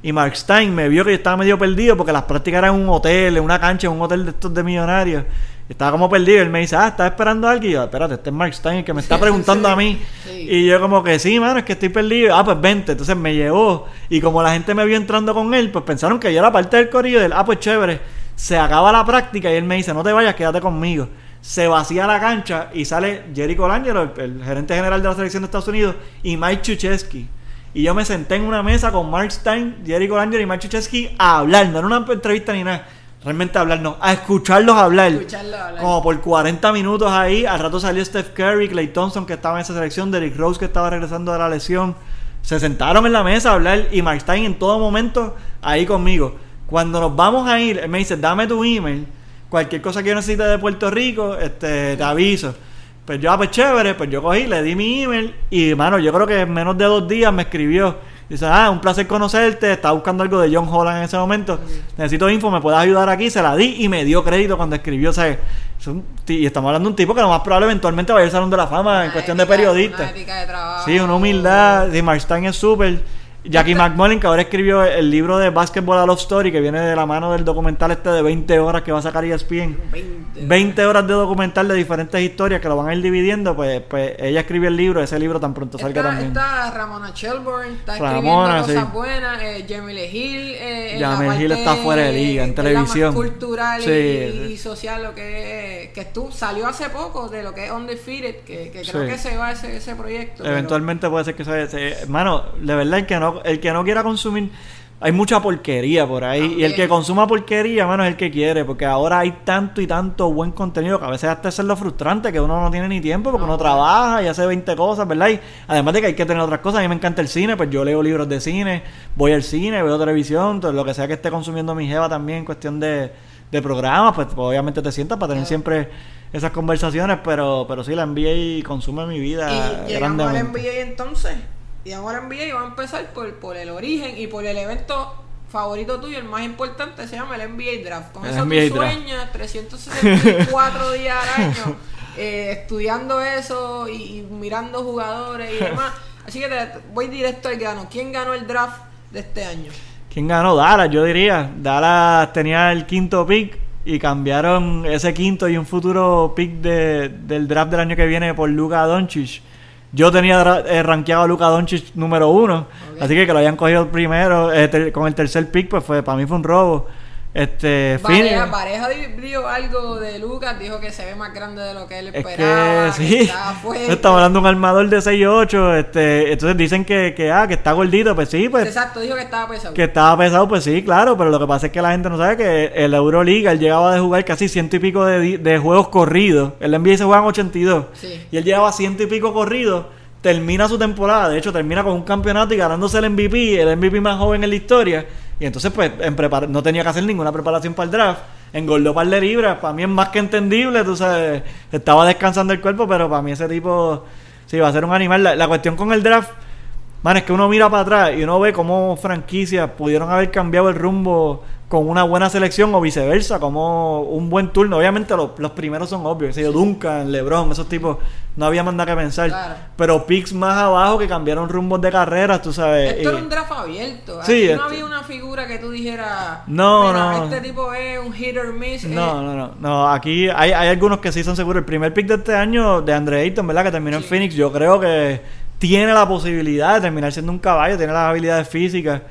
Y Mark Stein me vio que yo estaba medio perdido porque las prácticas eran en un hotel, en una cancha, en un hotel de estos de millonarios. Estaba como perdido. Él me dice, ah, ¿estás esperando a alguien? Y yo, espérate, este es Mark Stein el que me está [laughs] preguntando Sí, a mí. sí. Y yo como que sí, mano, es que estoy perdido. Ah, pues vente. Entonces me llevó. Y como la gente me vio entrando con él, pues pensaron que yo era parte del corillo. Del, ah, pues chévere. Se acaba la práctica y él me dice, no te vayas, quédate conmigo. Se vacía la cancha y sale Jerry Colangelo, el, el gerente general de la selección de Estados Unidos, y Mike Chucheski. Y yo me senté en una mesa con Mark Stein, Jerry Colangelo y Mike Chucheski a hablar. No era una entrevista ni nada. Realmente a hablar, no. A escucharlos hablar. Escucharlo hablar. Como por 40 minutos ahí. Al rato salió Steph Curry, Clay Thompson que estaba en esa selección, Derrick Rose que estaba regresando de la lesión. Se sentaron en la mesa a hablar y Mark Stein en todo momento ahí conmigo. Cuando nos vamos a ir, él me dice, dame tu email. Cualquier cosa que yo necesite de Puerto Rico, este, te aviso. Pues yo, ah, pues chévere, pues yo cogí, le di mi email y, mano, yo creo que en menos de dos días me escribió. Dice, ah, un placer conocerte, estaba buscando algo de John Holland en ese momento. Necesito info, me puedes ayudar aquí. Se la di y me dio crédito cuando escribió. O sea, es un ti- y estamos hablando de un tipo que lo más probable eventualmente va a ir al Salón de la Fama en cuestión de periodista. una ética de trabajo. Sí, una humildad. Sí, Mark Stein es súper. Jackie McMullen, que ahora escribió el libro de Basketball a Love Story, que viene de la mano del documental este de 20 horas que va a sacar ESPN. 20. 20 horas de documental de diferentes historias que lo van a ir dividiendo, pues, pues ella escribió el libro, ese libro tan pronto salga Está, también. está Ramona Shelburne, está Ramona, escribiendo cosas sí. buenas. Eh, Jamile Hill. Eh, Hill está fuera de liga, en es televisión. cultural y- Sí, y, sí. social, lo que es- que estuvo, salió hace poco de lo que es Undefeated, que, que creo que se va ese, ese proyecto. pero- Eventualmente puede ser que se, se- Mano, de verdad, el que no, el que no quiera consumir. Hay mucha porquería por ahí. Y el que consuma porquería, mano, es el que quiere. Porque ahora hay tanto y tanto buen contenido que a veces hasta es lo frustrante, que uno no tiene ni tiempo porque No, uno trabaja y hace 20 cosas, ¿verdad? Y además de que hay que tener otras cosas. A mí me encanta el cine, pues yo leo libros de cine, voy al cine, veo televisión, todo lo que sea que esté consumiendo mi jeva también en cuestión de, de programas, pues, pues, obviamente te sientas para tener siempre esas conversaciones, pero, pero sí, la NBA consume mi vida Y llegamos al. NBA entonces. Llegamos al NBA y vamos a empezar por, por el origen y por el evento favorito tuyo, el más importante, se llama el NBA Draft. Con El eso NBA tú Draft. sueñas 364 [laughs] días al año eh, estudiando eso y, y mirando jugadores y demás. Así que te- voy directo al grano. ¿Quién ganó el draft de este año? ¿Quién ganó? Dallas, yo diría. Dallas tenía el quinto pick y cambiaron ese quinto y un futuro pick de- del draft del año que viene por Luka Doncic. Yo tenía eh, rankeado a Luka Doncic número uno, así que que lo hayan cogido primero eh, con el tercer pick, pues fue para mí fue un robo. Este, Pareja, Phoenix- Pareja di- dijo algo de Lucas, dijo que se ve más grande de lo que él Es esperaba. que sí, estaba [laughs] hablando de un armador de 6'8", este, entonces dicen que, que, ah, que está gordito, pues sí, pues Exacto, dijo que estaba pesado. Que estaba pesado, pues sí, claro, pero lo que pasa es que la gente no sabe que el Euroliga, él llegaba de jugar casi ciento y pico de, de juegos corridos. El NBA se juegan 82. Sí. Y él llevaba ciento y pico corridos. Termina su temporada, de hecho, termina con un campeonato y ganándose el MVP, el MVP más joven en la historia. Y entonces, pues, en prepar- no tenía que hacer ninguna preparación para el draft. engordó par de libras. Para mí es más que entendible, tú sabes. Estaba descansando el cuerpo, pero para mí ese tipo sí va a ser un animal. La, la cuestión con el draft, man, es que uno mira para atrás y uno ve cómo franquicias pudieron haber cambiado el rumbo con una buena selección o viceversa, como un buen turno. Obviamente los, los primeros son obvios, yo, Duncan, LeBron, esos tipos, no había más nada que pensar. Claro. Pero picks más abajo que cambiaron rumbos de carreras, tú sabes. Esto y- era un draft abierto. Sí, Aquí no este- había una figura que tú dijeras. No, "Mira, no. Este tipo es un hit or miss. eh". No, no, no, no. Aquí hay, hay algunos que sí son seguros. El primer pick de este año de Andre Ayton, ¿verdad? Que terminó en Sí. Phoenix. Yo creo que tiene la posibilidad de terminar siendo un caballo, tiene las habilidades físicas.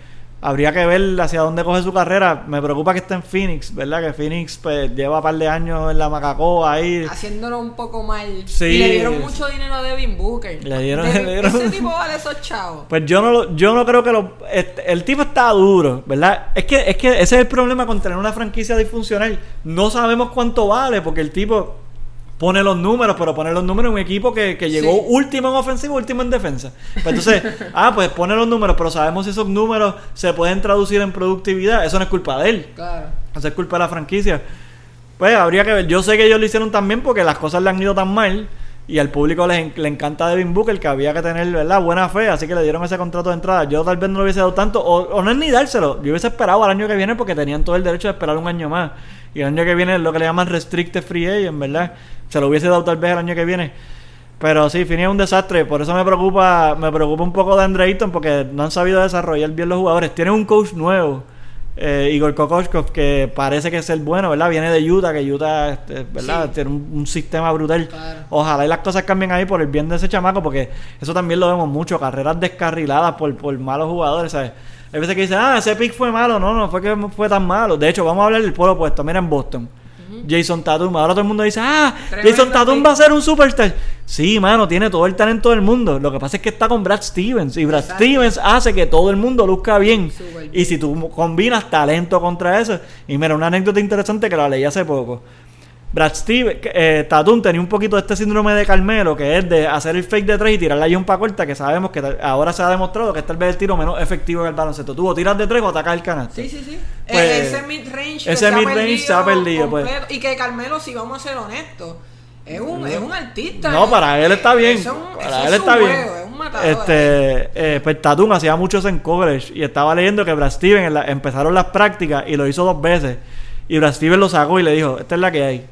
Habría que ver hacia dónde coge su carrera. Me preocupa que esté en Phoenix, ¿verdad? Que Phoenix pues, lleva un par de años en la Macacoa ahí. Haciéndolo un poco mal. Sí. Y le dieron mucho dinero a Devin Booker. Le dieron- Devin- le dieron- Ese tipo vale esos chavos. Pues yo no lo- yo no creo que lo este, el tipo está duro, ¿verdad? Es que es que ese es el problema con tener una franquicia disfuncional. No sabemos cuánto vale porque el tipo pone los números, pero pone los números en un equipo que, que llegó Sí. último en ofensiva, último en defensa. Pues entonces, [laughs] ah, pues pone los números, pero sabemos si esos números se pueden traducir en productividad. Eso no es culpa de él. Claro. Eso es culpa de la franquicia. Pues habría que ver. Yo sé que ellos lo hicieron también porque las cosas le han ido tan mal. Y al público le, le encanta Devin Booker, que había que tener ¿verdad? buena fe. Así que le dieron ese contrato de entrada. Yo tal vez no lo hubiese dado tanto. O, o no es ni dárselo. Yo hubiese esperado al año que viene porque tenían todo el derecho de esperar un año más. Y el año que viene lo que le llaman restricted free agent, ¿verdad? Se lo hubiese dado tal vez el año que viene. Pero sí, Fini es un desastre. Por eso me preocupa, me preocupa un poco de Andre Ayton porque no han sabido desarrollar bien los jugadores. Tienen un coach nuevo, eh, Igor Kokoskov, que parece que es el bueno, ¿verdad? Viene de Utah, que Utah, este, ¿verdad? Sí. Tiene un, un sistema brutal. Claro. Ojalá y las cosas cambien ahí por el bien de ese chamaco, porque eso también lo vemos mucho, carreras descarriladas por, por malos jugadores, ¿sabes? Hay veces que dicen, ah, ese pick fue malo. No, no fue que fue tan malo. De hecho, vamos a hablar del polo opuesto. Mira en Boston. Jason Tatum. Ahora todo el mundo dice, ah, Tremendo Jason Tatum pick. va a ser un superstar. Sí, mano, tiene todo el talento del mundo. Lo que pasa es que está con Brad Stevens. Y Brad Exacto. Stevens hace que todo el mundo luzca bien. Y si tú combinas talento contra eso. Y mira, una anécdota interesante que la leí hace poco. Brad Stevens, eh, Tatum tenía un poquito de este síndrome de Carmelo, que es de hacer el fake de tres y tirarle ahí un pa' corta, que sabemos que ahora se ha demostrado que es tal vez el tiro menos efectivo que el baloncesto. Tú o tiras de tres o atacas el canasto. Sí, sí, sí. Pues, Eh, ese mid-range. ese se ha mid-range se ha perdido, pues. Y que Carmelo, si vamos a ser honestos, es un, es un artista. No, eh. para él está bien. Es un- para él es está bien. juego, es un matador. eh. Este, eh, pues Tatum hacía muchos en college y estaba leyendo que Brad Stevens en la- empezaron las prácticas y lo hizo dos veces. Y Brad Stevens lo sacó y le dijo, esta es la que hay.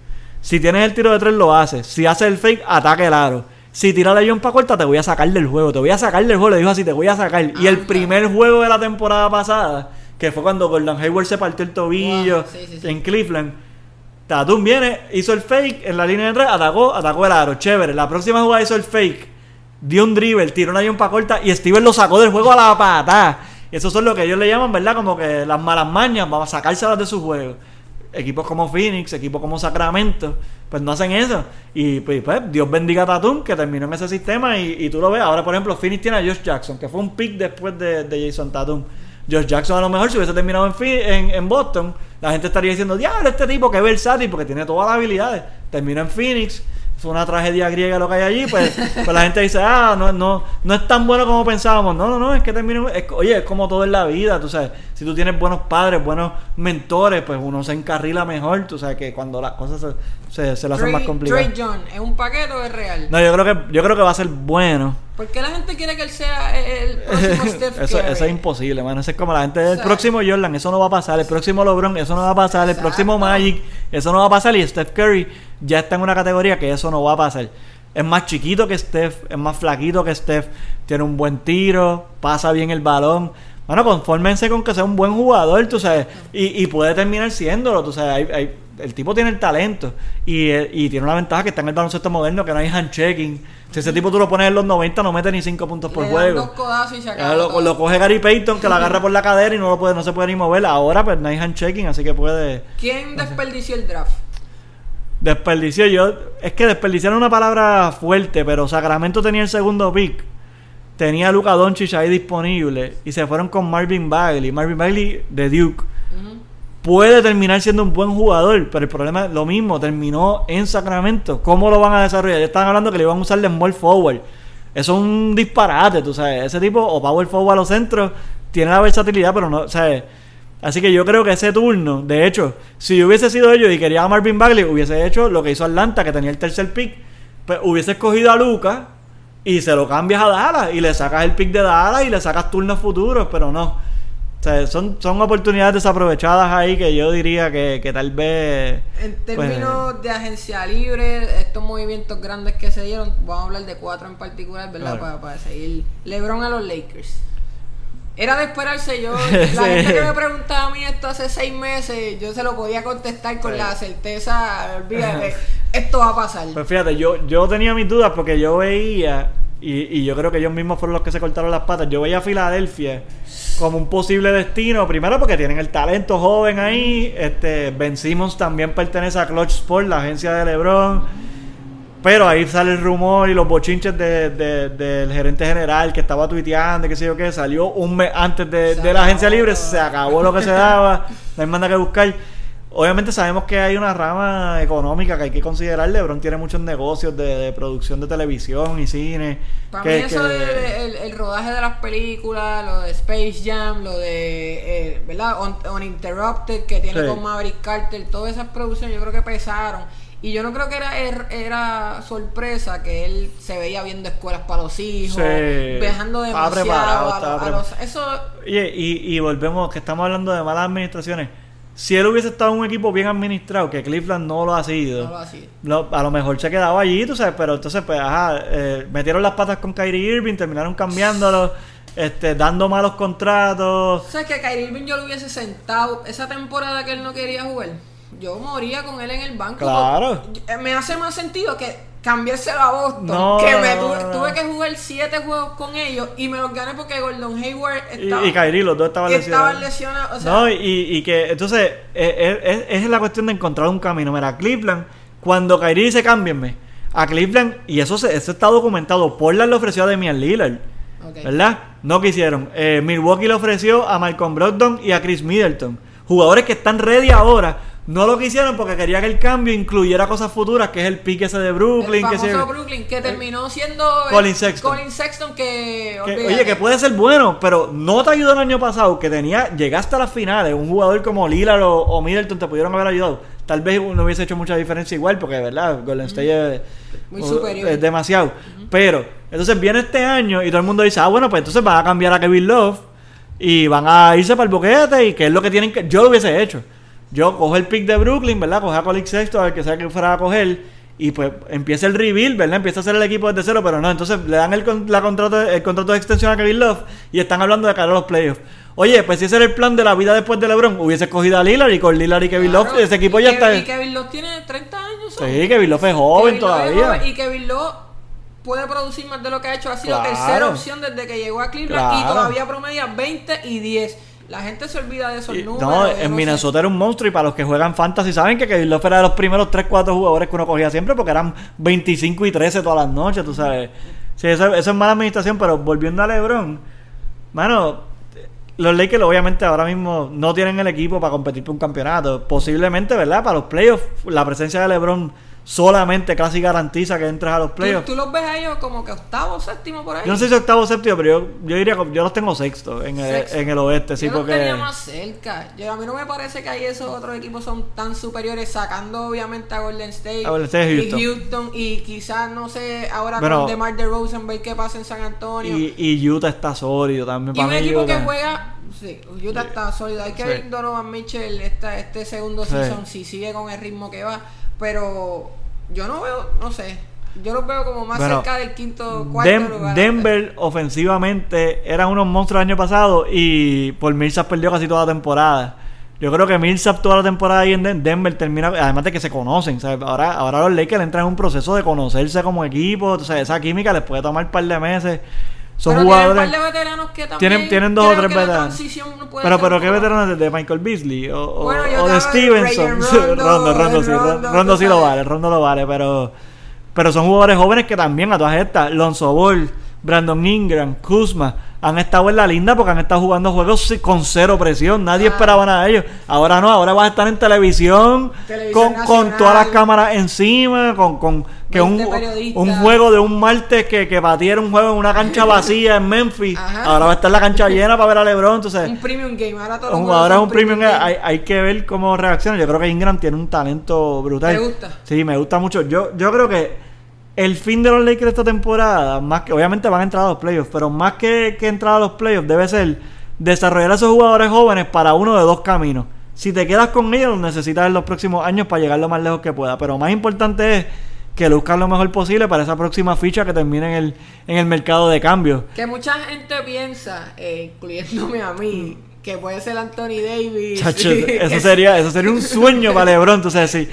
Si tienes el tiro de tres, lo haces. Si haces el fake, ataque el aro. Si tiras la John pa' corta, te voy a sacar del juego. Te voy a sacar del juego. Le dijo así, te voy a sacar. y el primer juego de la temporada pasada, que fue cuando Gordon Hayward se partió el tobillo Wow, sí, sí, sí. en Cleveland, Tatum viene, hizo el fake en la línea de tres, atacó, atacó el aro, chévere. La próxima jugada hizo el fake, dio un dribble, tiró una jumpa corta y Steven lo sacó del juego a la pata. Y eso son lo que ellos le llaman, ¿verdad? Como que las malas mañas, vamos a sacárselas de su juego. Equipos como Phoenix, equipos como Sacramento, pues no hacen eso. Y pues, pues, Dios bendiga a Tatum, que terminó en ese sistema y, y tú lo ves. Ahora, por ejemplo, Phoenix tiene a Josh Jackson, que fue un pick después de, de Jason Tatum. Josh Jackson a lo mejor si hubiese terminado en, en, en Boston, la gente estaría diciendo, diablo, este tipo que versátil porque tiene todas las habilidades. Terminó en Phoenix, fue una tragedia griega lo que hay allí, pues, [laughs] pues la gente dice, ah, no, no, no es tan bueno como pensábamos. No, no, no, es que terminó, es- oye, es como todo en la vida, tú sabes, si tú tienes buenos padres, buenos mentores, pues uno se encarrila mejor, tú sabes que cuando las cosas se, se, se le hacen más complicadas. Trey John, ¿es un paquete o es real? No, yo creo que, yo creo que va a ser bueno. ¿Por qué la gente quiere que él sea el, el próximo [laughs] Steph eso, Curry? eso es imposible, mano. Eso es como la gente del O sea- próximo Jordan, eso no va a pasar. El próximo LeBron, eso no va a pasar. El Exacto. próximo Magic, eso no va a pasar. Y Steph Curry ya está en una categoría que eso no va a pasar. Es más chiquito que Steph, es más flaquito que Steph, tiene un buen tiro, pasa bien el balón. Bueno, confórmense con que sea un buen jugador, tú sabes, y, y puede terminar siéndolo, tú sabes. Hay- hay- el tipo tiene el talento y, y tiene una ventaja que está en el baloncesto moderno, que no hay handchecking. Si ese tipo tú lo pones en los 90, no mete ni 5 puntos por Le juego. dos codazos y se Ah, acaba lo, coge Gary Payton que lo agarra por la cadera y no lo puede, no se puede ni mover. Ahora pues no hay handshaking, así que puede ¿Quién desperdició el draft? Desperdiciar. Yo es que desperdiciar es una palabra fuerte, pero Sacramento tenía el segundo pick. Tenía a Luka Doncic ahí disponible y se fueron con Marvin Bagley. Marvin Bagley de Duke. Puede terminar siendo un buen jugador, pero el problema es lo mismo, terminó en Sacramento. ¿Cómo lo van a desarrollar? Ya estaban hablando que le iban a usar de small forward. Eso es un disparate, tú sabes. Ese tipo, o power forward a los centros, tiene la versatilidad, pero no, o sea, Así que yo creo que ese turno, de hecho, si yo hubiese sido ellos y quería a Marvin Bagley, hubiese hecho lo que hizo Atlanta, que tenía el tercer pick, pues hubiese escogido a Luca y se lo cambias a Dallas y le sacas el pick de Dallas y le sacas turnos futuros, pero no. O sea, son, son oportunidades desaprovechadas ahí que yo diría que, que tal vez... En pues, términos de agencia libre, estos movimientos grandes que se dieron, vamos a hablar de cuatro en particular, ¿verdad? Claro. Para, para seguir. LeBron a los Lakers. Era de esperarse yo. [laughs] La Sí. gente que me preguntaba a mí esto hace seis meses, yo se lo podía contestar con Sí. la certeza, olvídate, esto va a pasar. Pues fíjate, yo, yo tenía mis dudas porque yo veía, y, y yo creo que ellos mismos fueron los que se cortaron las patas, yo veía a Filadelfia como un posible destino, primero porque tienen el talento joven ahí, este Ben Simmons también pertenece a Clutch Sport, la agencia de LeBron. Pero ahí sale el rumor y los bochinches de- de- del gerente general que estaba tuiteando, qué sé yo qué, salió un mes antes de, la agencia libre, se acabó lo que se daba, no hay nada que buscar. Obviamente sabemos que hay una rama económica que hay que considerar. LeBron tiene muchos negocios de, de producción de televisión y cine. Para que- mí eso que- de- el, el rodaje de las películas, lo de Space Jam, lo de, eh, ¿verdad? Un- Uninterrupted que tiene Sí. con Maverick Carter, todas esas producciones yo creo que pesaron. Y yo no creo que era, er- era sorpresa que él se veía viendo escuelas para los hijos, Sí. viajando demasiado a, a los- Eso, Oye, y, y volvemos, que estamos hablando de malas administraciones. Si él hubiese estado en un equipo bien administrado, que Cleveland no lo ha sido, no lo hacía. lo- a lo mejor se quedaba allí, tú sabes, pero entonces, pues, ajá, eh, metieron las patas con Kyrie Irving, terminaron cambiándolo, este, dando malos contratos. ¿Sabes que a Kyrie Irving yo lo hubiese sentado esa temporada que él no quería jugar? Yo moría con él en el banco. Claro. porque Me hace más sentido que cambiárselo a Boston. No, que me tuve, no. tuve que jugar siete juegos con ellos y me los gané porque Gordon Hayward Y, estaba, y Kyrie, los dos estaban estaban lesionados. lesionados. O sea, no, y, y que entonces eh, eh, es, es la cuestión de encontrar un camino. Mira, Cleveland, cuando Kyrie dice cámbienme, a Cleveland, y eso, se, eso está documentado, Portland le ofreció a Damian Lillard. ¿verdad? No quisieron. Eh, Milwaukee le ofreció a Malcolm Brogdon y a Chris Middleton, jugadores que están ready ahora. No lo quisieron porque quería que el cambio incluyera cosas futuras, que es el pique ese de Brooklyn. el que famoso se- Brooklyn que terminó siendo el- Colin Sexton. Colin Sexton que, oye, que puede ser bueno, pero no te ayudó el año pasado, que tenía, llegaste a las finales, un jugador como Lillard o, o Middleton te pudieron haber ayudado. Tal vez no hubiese hecho mucha diferencia igual, porque verdad, Golden State es, Muy o- superior. es demasiado. Pero, entonces viene este año y todo el mundo dice, ah, bueno, pues entonces van a cambiar a Kevin Love y van a irse para el boquete y que es lo que tienen que... Yo lo hubiese hecho. Yo cojo el pick de Brooklyn, ¿verdad? Coge a Colin Sexto, a ver que sea que fuera a coger. Y pues empieza el rebuild, ¿verdad? Empieza a hacer el equipo desde cero, pero no. Entonces le dan el, la contrato, el contrato de extensión a Kevin Love y están hablando de cara a los playoffs. Oye, pues si ese era el plan de la vida después de LeBron, hubiese cogido a Lillard y con Lillard y Kevin Claro, Love, ese equipo y ya está. Y Kevin Love tiene 30 años. ¿sabes? Sí, Kevin Love es joven Kevin Love es todavía. joven y Kevin Love puede producir más de lo que ha hecho. Ha sido Claro. tercera opción desde que llegó a Cleveland y Claro. todavía promedia 20 y 10. La gente se olvida de esos Y- números. no, en. Minnesota era un monstruo y para los que juegan fantasy saben que Kevin Love era de los primeros 3-4 jugadores que uno cogía siempre porque eran 25 y 13 todas las noches, tú sabes. Sí, eso, eso es mala administración, pero volviendo a LeBron, mano, los Lakers obviamente ahora mismo no tienen el equipo para competir por un campeonato. Posiblemente, ¿verdad? Para los playoffs, la presencia de LeBron solamente casi garantiza que entres a los ¿Tú, playoffs. tú los ves a ellos como que octavo, séptimo por ahí. Yo no sé si octavo o séptimo, pero yo, yo diría que yo los tengo sexto en el, en el oeste, sí, Yo los porque... tenía más cerca. Yo, a mí no me parece que ahí esos otros equipos son tan superiores, sacando obviamente a Golden State, A Golden State y Houston. Houston y quizás, no sé, ahora Bueno, con DeMar DeRozan, ver qué pasa en San Antonio. Y, y Utah está sólido también. Y para un mí equipo Utah- que juega, sí, Utah está sólido. Hay que Sí. ver Donovan Mitchell esta, este segundo Sí. season si sigue con el ritmo que va. Pero yo no veo, no sé. Yo los veo como más Bueno, cerca del quinto, cuarto Dem- lugar. Denver ofensivamente eran unos monstruos el año pasado y por Millsap perdió casi toda la temporada. Yo creo que Millsap toda la temporada ahí en Den- Denver termina, además de que se conocen, ¿sabes? Ahora, ahora los Lakers entran en un proceso de conocerse como equipo, o sea, esa química les puede tomar un par de meses. Son pero jugadores... Tienen un par de veteranos que también. Tienen, tienen dos o tres veteranos. no Pero, pero ¿qué veteranos de Michael Beasley? O, o- Bueno, yo o de Stevenson. [laughs] Rondo, Rondo, Rondo, sí, Rondo, sí lo vale, Rondo lo vale, pero, pero son jugadores jóvenes que también a todas estas, Lonzo Ball, Brandon Ingram, Kuzma, han estado en la linda porque han estado jugando juegos con cero presión. Nadie Ah. esperaba nada de ellos. Ahora no, ahora vas a estar en televisión, Televisión con, con todas las cámaras encima, con, con que un, 20 periodistas. un juego de un martes que, que batiera un juego en una cancha [laughs] vacía en Memphis. Ajá. Ahora va a estar la cancha llena para ver a LeBron. Entonces, Un premium game. Ahora todos los un- ahora es un premium. game. Hay, hay que ver cómo reacciona. Yo creo que Ingram tiene un talento brutal. ¿Te gusta? Sí, me gusta mucho. Yo, yo creo que el fin de los Lakers esta temporada, más que obviamente van a entrar a los playoffs, pero más que, que entrar a los playoffs, debe ser desarrollar a esos jugadores jóvenes para uno de dos caminos. Si te quedas con ellos, los necesitas en los próximos años para llegar lo más lejos que pueda. Pero más importante es que luzcan lo mejor posible para esa próxima ficha que termine en el, en el mercado de cambio. Que mucha gente piensa, eh, incluyéndome a mí, que puede ser Anthony Davis. Chacho, [laughs] eso sería, eso sería un sueño para LeBron, sí.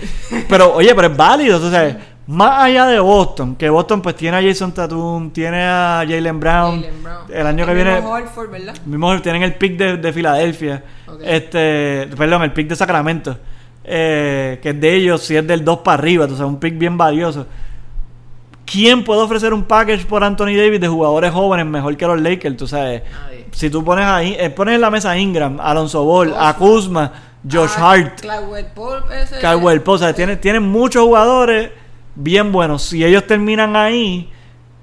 Pero oye, pero es válido, entonces, más allá de Boston, que Boston pues tiene a Jason Tatum, tiene a Jalen Brown, Brown. el año que mismo viene Horford, ¿verdad? mismo tienen el pick de, de Filadelfia, este, perdón, el pick de Sacramento, eh, que es de ellos, si es del 2 para arriba, entonces un pick bien valioso. ¿Quién puede ofrecer un package por Anthony Davis de jugadores jóvenes mejor que los Lakers? Tú sabes, Nadie. si tú pones ahí, eh, pones en la mesa a Ingram, Alonso Ball, a Kuzma, Josh Ah, Hart. Caldwell Pope, o sea, tienen, tienen muchos jugadores bien buenos. Si ellos terminan ahí,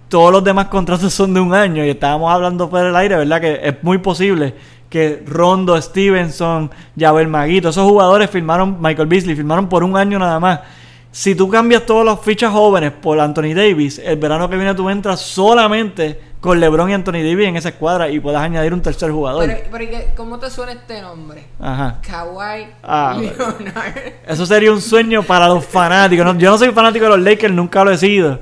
todos los demás contratos [laughs] son de un año. Y estábamos hablando fuera del aire, ¿verdad? Que es muy posible que Rondo, Stevenson, Javel Maguito, esos jugadores firmaron, Michael Beasley, firmaron por un año nada más. Si tú cambias todos los fichas jóvenes por Anthony Davis, el verano que viene tú entras solamente con LeBron y Anthony Davis en esa escuadra y puedas añadir un tercer jugador. Pero, pero ¿y qué- ¿cómo te suena este nombre? Ajá. Kawhi Ah, Leonard. Eso sería un sueño para los fanáticos. ¿no? Yo no soy fanático de los Lakers, nunca lo he sido.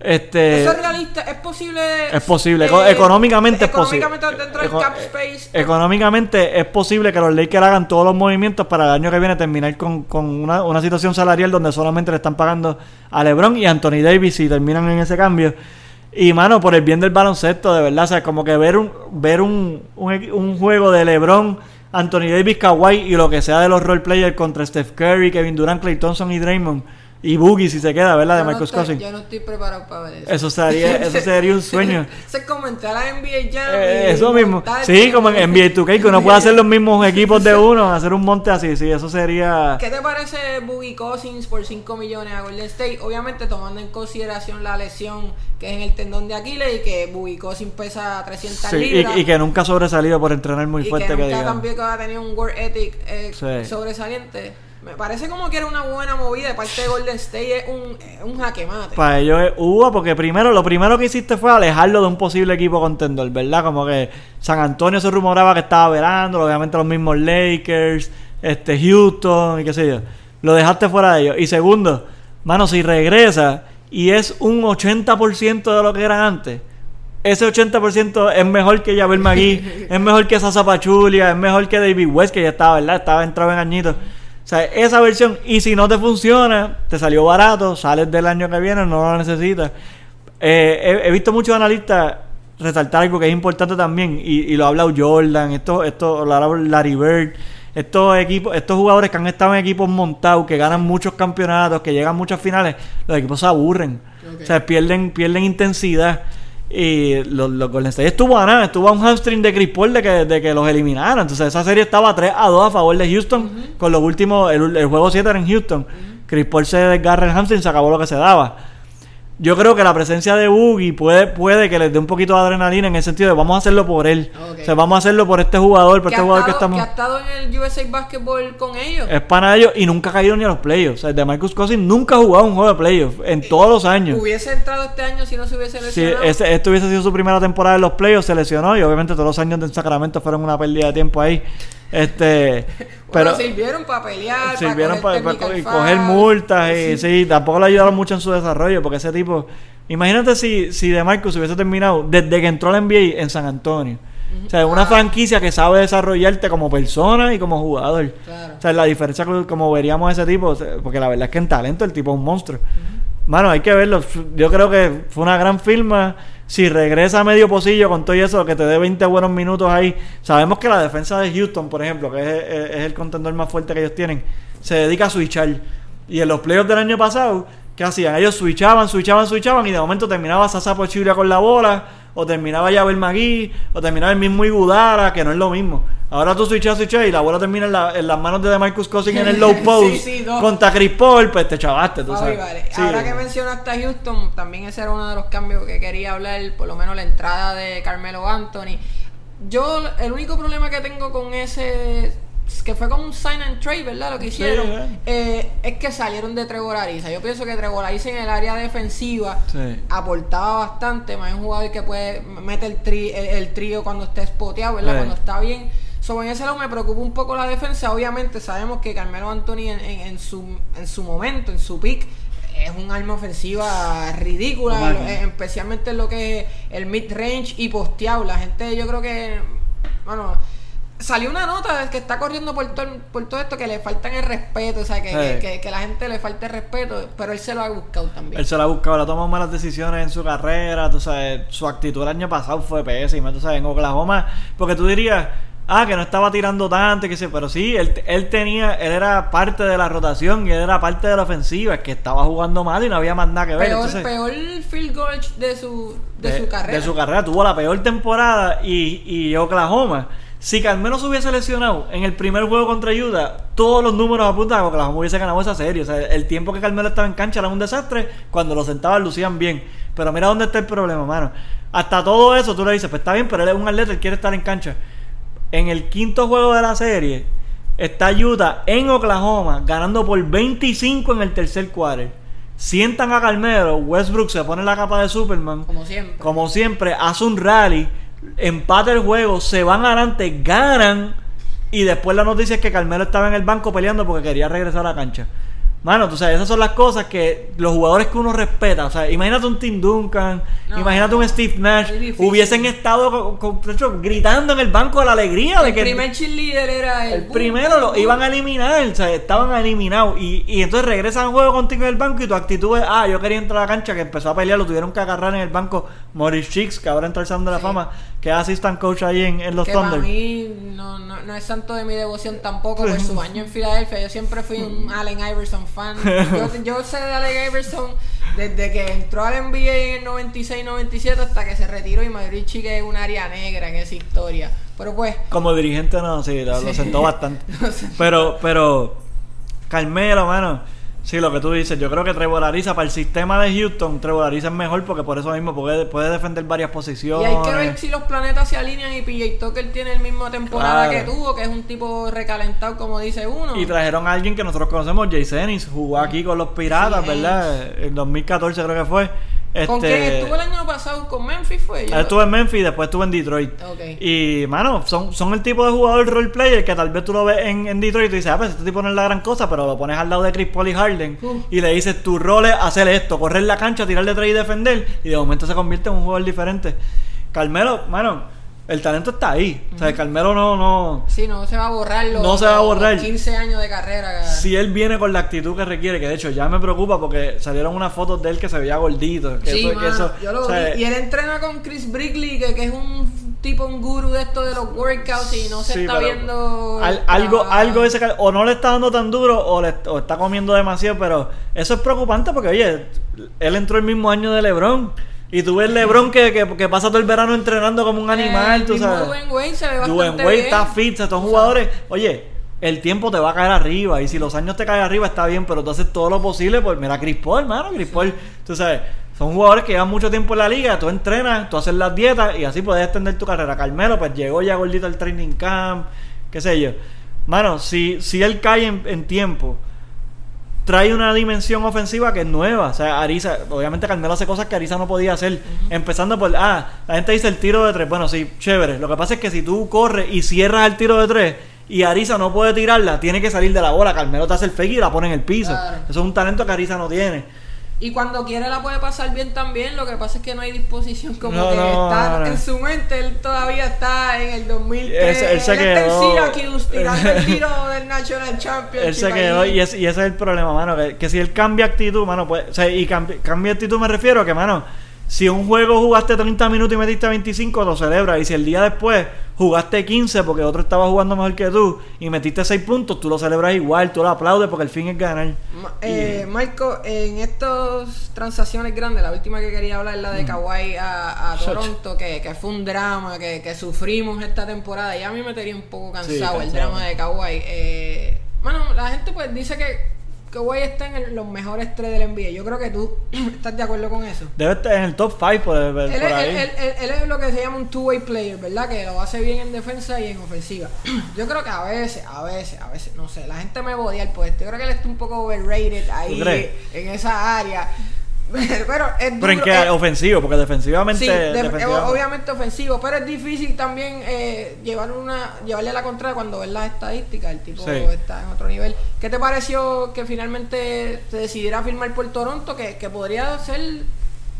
Este, ¿Eso es realista? ¿Es posible? es posible. eh, Eco- económicamente es posible. Económicamente dentro del Eco- cap space. Económicamente es posible que los Lakers hagan todos los movimientos para el año que viene terminar con, con una, una situación salarial donde solamente le están pagando a LeBron y Anthony Davis si terminan en ese cambio. Y mano, por el bien del baloncesto, de verdad, o sea, como que ver un ver un, un, un juego de LeBron, Anthony Davis, Kawhi y lo que sea de los role players contra Steph Curry, Kevin Durant, Clay Thompson y Draymond y Boogie si se queda, ¿verdad? De Yo no Marcus Cousins. Yo no estoy preparado para ver eso. Eso sería, eso sería un sueño. [laughs] Entrar a la NBA Jam. Eh, y eso mismo. Sí, como en NBA 2K, que uno puede hacer los mismos [laughs] equipos de uno, hacer un monte así, sí, eso sería... ¿Qué te parece Boogie Cousins por 5 millones a Golden State? Obviamente tomando en consideración la lesión que es en el tendón de Aquiles y que Boogie Cousins pesa 300 Sí, libras. y, y que nunca ha sobresalido por entrenar muy y fuerte que que, nunca también ha tenido un work ethic eh, Sí. sobresaliente. Me parece como que era una buena movida de parte de Golden State. Es un, un jaque mate. Para ellos es uva, porque primero, lo primero que hiciste fue alejarlo de un posible equipo contendor, ¿verdad? Como que San Antonio se rumoraba que estaba verando, obviamente los mismos Lakers, este Houston y qué sé yo. Lo dejaste fuera de ellos. Y segundo, mano, si regresa y es un 80% de lo que era antes, ese 80% es mejor que Javel Magui, [laughs] es mejor que Sasa Pachulia, es mejor que David West, que ya estaba, ¿verdad? Estaba entrado en añitos. O sea, esa versión, y si no te funciona, te salió barato, sales del año que viene, no lo necesitas. Eh, he, he visto muchos analistas resaltar algo que es importante también, y, y lo ha hablado Jordan, esto, esto lo ha hablado Larry Bird, estos equipos, estos jugadores que han estado en equipos montados, que ganan muchos campeonatos, que llegan a muchas finales, los equipos se aburren. O sea, pierden, pierden intensidad. Y los, los Golden State estuvo a nada, estuvo a un hamstring de Chris Paul de que, de que los eliminaran. Entonces esa serie estaba 3 a 2 a favor de Houston. Con los últimos, el, el juego 7 era en Houston. Chris Paul se desgarra el hamstring, se acabó lo que se daba. Yo creo que la presencia de Boogie puede, puede que les dé un poquito de adrenalina en el sentido de vamos a hacerlo por él. Ok. O sea, vamos a hacerlo por este jugador, por que, este jugador que estado, estamos. que ha estado en el USA Basketball con ellos. Es pana de ellos y nunca ha caído ni a los playoffs. O sea, de Marcus Cousins nunca ha jugado un juego de playoffs en todos los años. Hubiese entrado este año si no se hubiese Si lesionado. ese, esto hubiese sido su primera temporada en los playoffs, se lesionó y obviamente todos los años de Sacramento fueron una pérdida de tiempo ahí. Este, [laughs] Bueno, pero sirvieron para pelear, sirvieron para, para, coger, multas y sí, tampoco le ayudaron mucho en su desarrollo porque ese tipo, imagínate si, si de Marcus hubiese terminado desde que entró a la NBA en San Antonio. O sea, una Ah. franquicia que sabe desarrollarte como persona y como jugador. Claro. O sea, la diferencia como veríamos a ese tipo, porque la verdad es que en talento el tipo es un monstruo. Mano, hay que verlo. Yo creo que fue una gran firma. Si regresa a medio pocillo con todo eso, que te dé 20 buenos minutos ahí. Sabemos que la defensa de Houston, por ejemplo, que es, el contendor más fuerte que ellos tienen, se dedica a switchar. Y en los playoffs del año pasado, ¿qué hacían? Ellos switchaban, switchaban, switchaban y de momento terminaba Sasa Pochiblia con la bola o terminaba Yabel Magui, o terminaba el mismo Igudara, que no es lo mismo. Ahora tú switchas, switchas y la bola termina en, la- en las manos de Marcus Cousins en el low [laughs] Sí, post sí, dos. contra Chris Paul, pues te chavaste, tú Fabi, sabes. vale. Sí, Ahora que mencionaste a Houston, también ese era uno de los cambios que quería hablar, por lo menos la entrada de Carmelo Anthony. Yo, el único problema que tengo con ese, que fue como un sign and trade, ¿verdad? Lo que Sí, hicieron, eh. eh, es que salieron de Trevor Ariza. Yo pienso que Trevor Ariza en el área defensiva Sí. aportaba bastante, más un jugador que puede meter el, tri- el, el trío cuando esté spoteado, ¿verdad? Sí. Cuando está bien. Sobre ese lado me preocupa un poco la defensa. Obviamente sabemos que Carmelo Anthony en, en- en su, en su momento, en su pick, es un arma ofensiva ridícula, lo- eh, especialmente en lo que es el mid-range y posteado. La gente yo creo que, bueno, salió una nota de que está corriendo por todo, por todo esto que le faltan el respeto, o sea, que, Sí. que, que- que la gente le falte el respeto, pero él se lo ha buscado también. Él se la ha buscado, le ha tomado malas decisiones en su carrera, tú sabes, su actitud el año pasado fue pésima, tú sabes, en Oklahoma, porque tú dirías, ah, que no estaba tirando tanto, que sí, pero sí, él, él tenía, él era parte de la rotación y él era parte de la ofensiva, es que estaba jugando mal y no había más nada que ver. peor, entonces, peor field goal de su, de, su carrera. de su carrera, tuvo la peor temporada y, y Oklahoma. Si Carmelo se hubiese lesionado en el primer juego contra Utah, todos los números apuntan a que Oklahoma hubiese ganado esa serie. O sea, el tiempo que Carmelo estaba en cancha era un desastre. Cuando lo sentaban lucían bien. Pero mira dónde está el problema, mano. Hasta todo eso tú le dices, pues está bien, pero él es un atleta, él quiere estar en cancha. En el quinto juego de la serie, está Utah en Oklahoma, ganando por 25 en el tercer quarter. Sientan a Carmelo, Westbrook se pone la capa de Superman. Como siempre. Como siempre, hace un rally, empata el juego, se van adelante, ganan. Y después la noticia es que Carmelo estaba en el banco peleando porque quería regresar a la cancha. Mano, tú sabes, esas son las cosas que los jugadores que uno respeta. O sea, imagínate un Tim Duncan, No, imagínate un Steve Nash, hubiesen estado con- con- de hecho, gritando en el banco de la alegría de el que primer cheerleader era el, el primero lo iban a eliminar, o sea, estaban eliminados. Y, y entonces regresan al juego contigo en el banco y tu actitud es, ah, yo quería entrar a la cancha, que empezó a pelear, lo tuvieron que agarrar en el banco Maurice Chicks, que ahora entra el Salón de la Sí. Fama, que es assistant coach ahí en, en los que para Thunder. mí no, no, no es santo de mi devoción tampoco por su año en Filadelfia. Yo siempre fui un [laughs] Allen Iverson fan. [laughs] Yo, yo sé de Allen Iverson desde que entró al NBA en el 96-97 hasta que se retiró y Madrid Chica es un área negra en esa historia. Pero pues, Como dirigente no, sí, [laughs] lo, sentó bastante. Pero, pero, Carmelo, mano, sí, lo que tú dices, yo creo que Trevor Ariza, para el sistema de Houston, Trevor Ariza es mejor porque por eso mismo puede, puede defender varias y posiciones. hay que ver si los planetas se alinean y PJ Tucker tiene el mismo temporada Claro. que tuvo, que es un tipo recalentado como dice uno. Y trajeron a alguien que nosotros conocemos, Jay Zenis, jugó aquí con los Piratas, Sí, ¿verdad? En 2014 creo que fue. ¿Con Este, quién estuvo el año pasado? ¿Con Memphis fue? Yo- Él estuvo en Memphis y después estuvo en Detroit. Y, mano, son, son el tipo de jugador role player que tal vez tú lo ves en, en Detroit y tú dices, ah, pues este tipo no es la gran cosa, pero lo pones al lado de Chris Paul y Harden Uh. y le dices, tu rol es hacer esto, correr la cancha, tirar de tres y defender, y de momento se convierte en un jugador diferente. Carmelo, mano, el talento está ahí. O sea, Carmelo no, no, Sí, no se va a borrar los, No se va a los borrar. 15 años de carrera. si él viene con la actitud que requiere, que de hecho ya me preocupa porque salieron unas fotos de él que se veía gordito. Que Sí, eso, que mano, eso- yo lo o sea, vi. Y él entrena con Chris Brickley, que, que es un tipo, un guru de esto de los workouts y no se Sí, está viendo... al- el algo, algo ese o no le está dando tan duro o, le, o está comiendo demasiado, pero eso es preocupante porque, oye, él entró el mismo año de LeBron y tú ves LeBron que, que, que pasa todo el verano entrenando como un animal, el tú sabes. Dwayne Wade se ve bastante Wade está fit, Tú jugadores, oye, el tiempo te va a caer arriba y si los años te caen arriba está bien, pero tú haces todo lo posible, pues mira Chris Paul, hermano, Chris Paul, tú sabes, son jugadores que llevan mucho tiempo en la liga, tú entrenas, tú haces las dietas y así puedes extender tu carrera. Carmelo, pues llegó ya gordito al training camp, qué sé yo. Mano, si, si él cae en, en tiempo, trae una dimensión ofensiva que es nueva. O sea, Ariza, obviamente Carmelo hace cosas que Ariza no podía hacer. Empezando por, ah, la gente dice el tiro de tres. Bueno, sí, chévere. Lo que pasa es que si tú corres y cierras el tiro de tres y Ariza no puede tirarla, tiene que salir de la bola. Carmelo te hace el fake y la pone en el piso. Claro. Eso es un talento que Ariza no tiene. Y cuando quiere la puede pasar bien también, lo que pasa es que no hay disposición como No, que no, está no. en su mente, él todavía está en el 2003, Él- él se en quedó- Syracuse tirando el tiro [laughs] del National Championship Él se quedó y, es- y ese es el problema, mano. Que, que si él cambia actitud, mano, pues. O sea, y cambi- cambia actitud me refiero a que, mano, Si un juego jugaste 30 minutos y metiste 25, lo celebras. Y si el día después jugaste 15 porque otro estaba jugando mejor que tú y metiste 6 puntos, tú lo celebras igual, tú lo aplaudes porque el fin es ganar. Ma- eh, Marco, en estas transacciones grandes, la última que quería hablar es la de Kawhi a. Toronto, que, que fue un drama, que, que sufrimos esta temporada. Y a mí me tenía un poco cansado, Sí, el drama de Kawhi. Eh, bueno, la gente pues dice que Kawhi está en los mejores tres del NBA. Yo creo que tú [clears throat] estás de acuerdo con eso. Debe estar en el top 5 por, por Él, ahí. él- él- es lo que se llama un two-way player, ¿verdad? Que lo hace bien en defensa y en ofensiva. [clears throat] Yo creo que a veces, a veces, a veces, no sé, la gente me odia el puesto. Yo creo que él está un poco overrated ahí en esa área. [laughs] Pero es Pero en duro, qué es- ofensivo, porque defensivamente. Sí, def- obviamente ofensivo, pero es difícil también eh, llevar una, llevarle a la contraria cuando ves las estadísticas, el tipo Sí. está en otro nivel. ¿Qué te pareció que finalmente se decidiera firmar por Toronto, que, que podría ser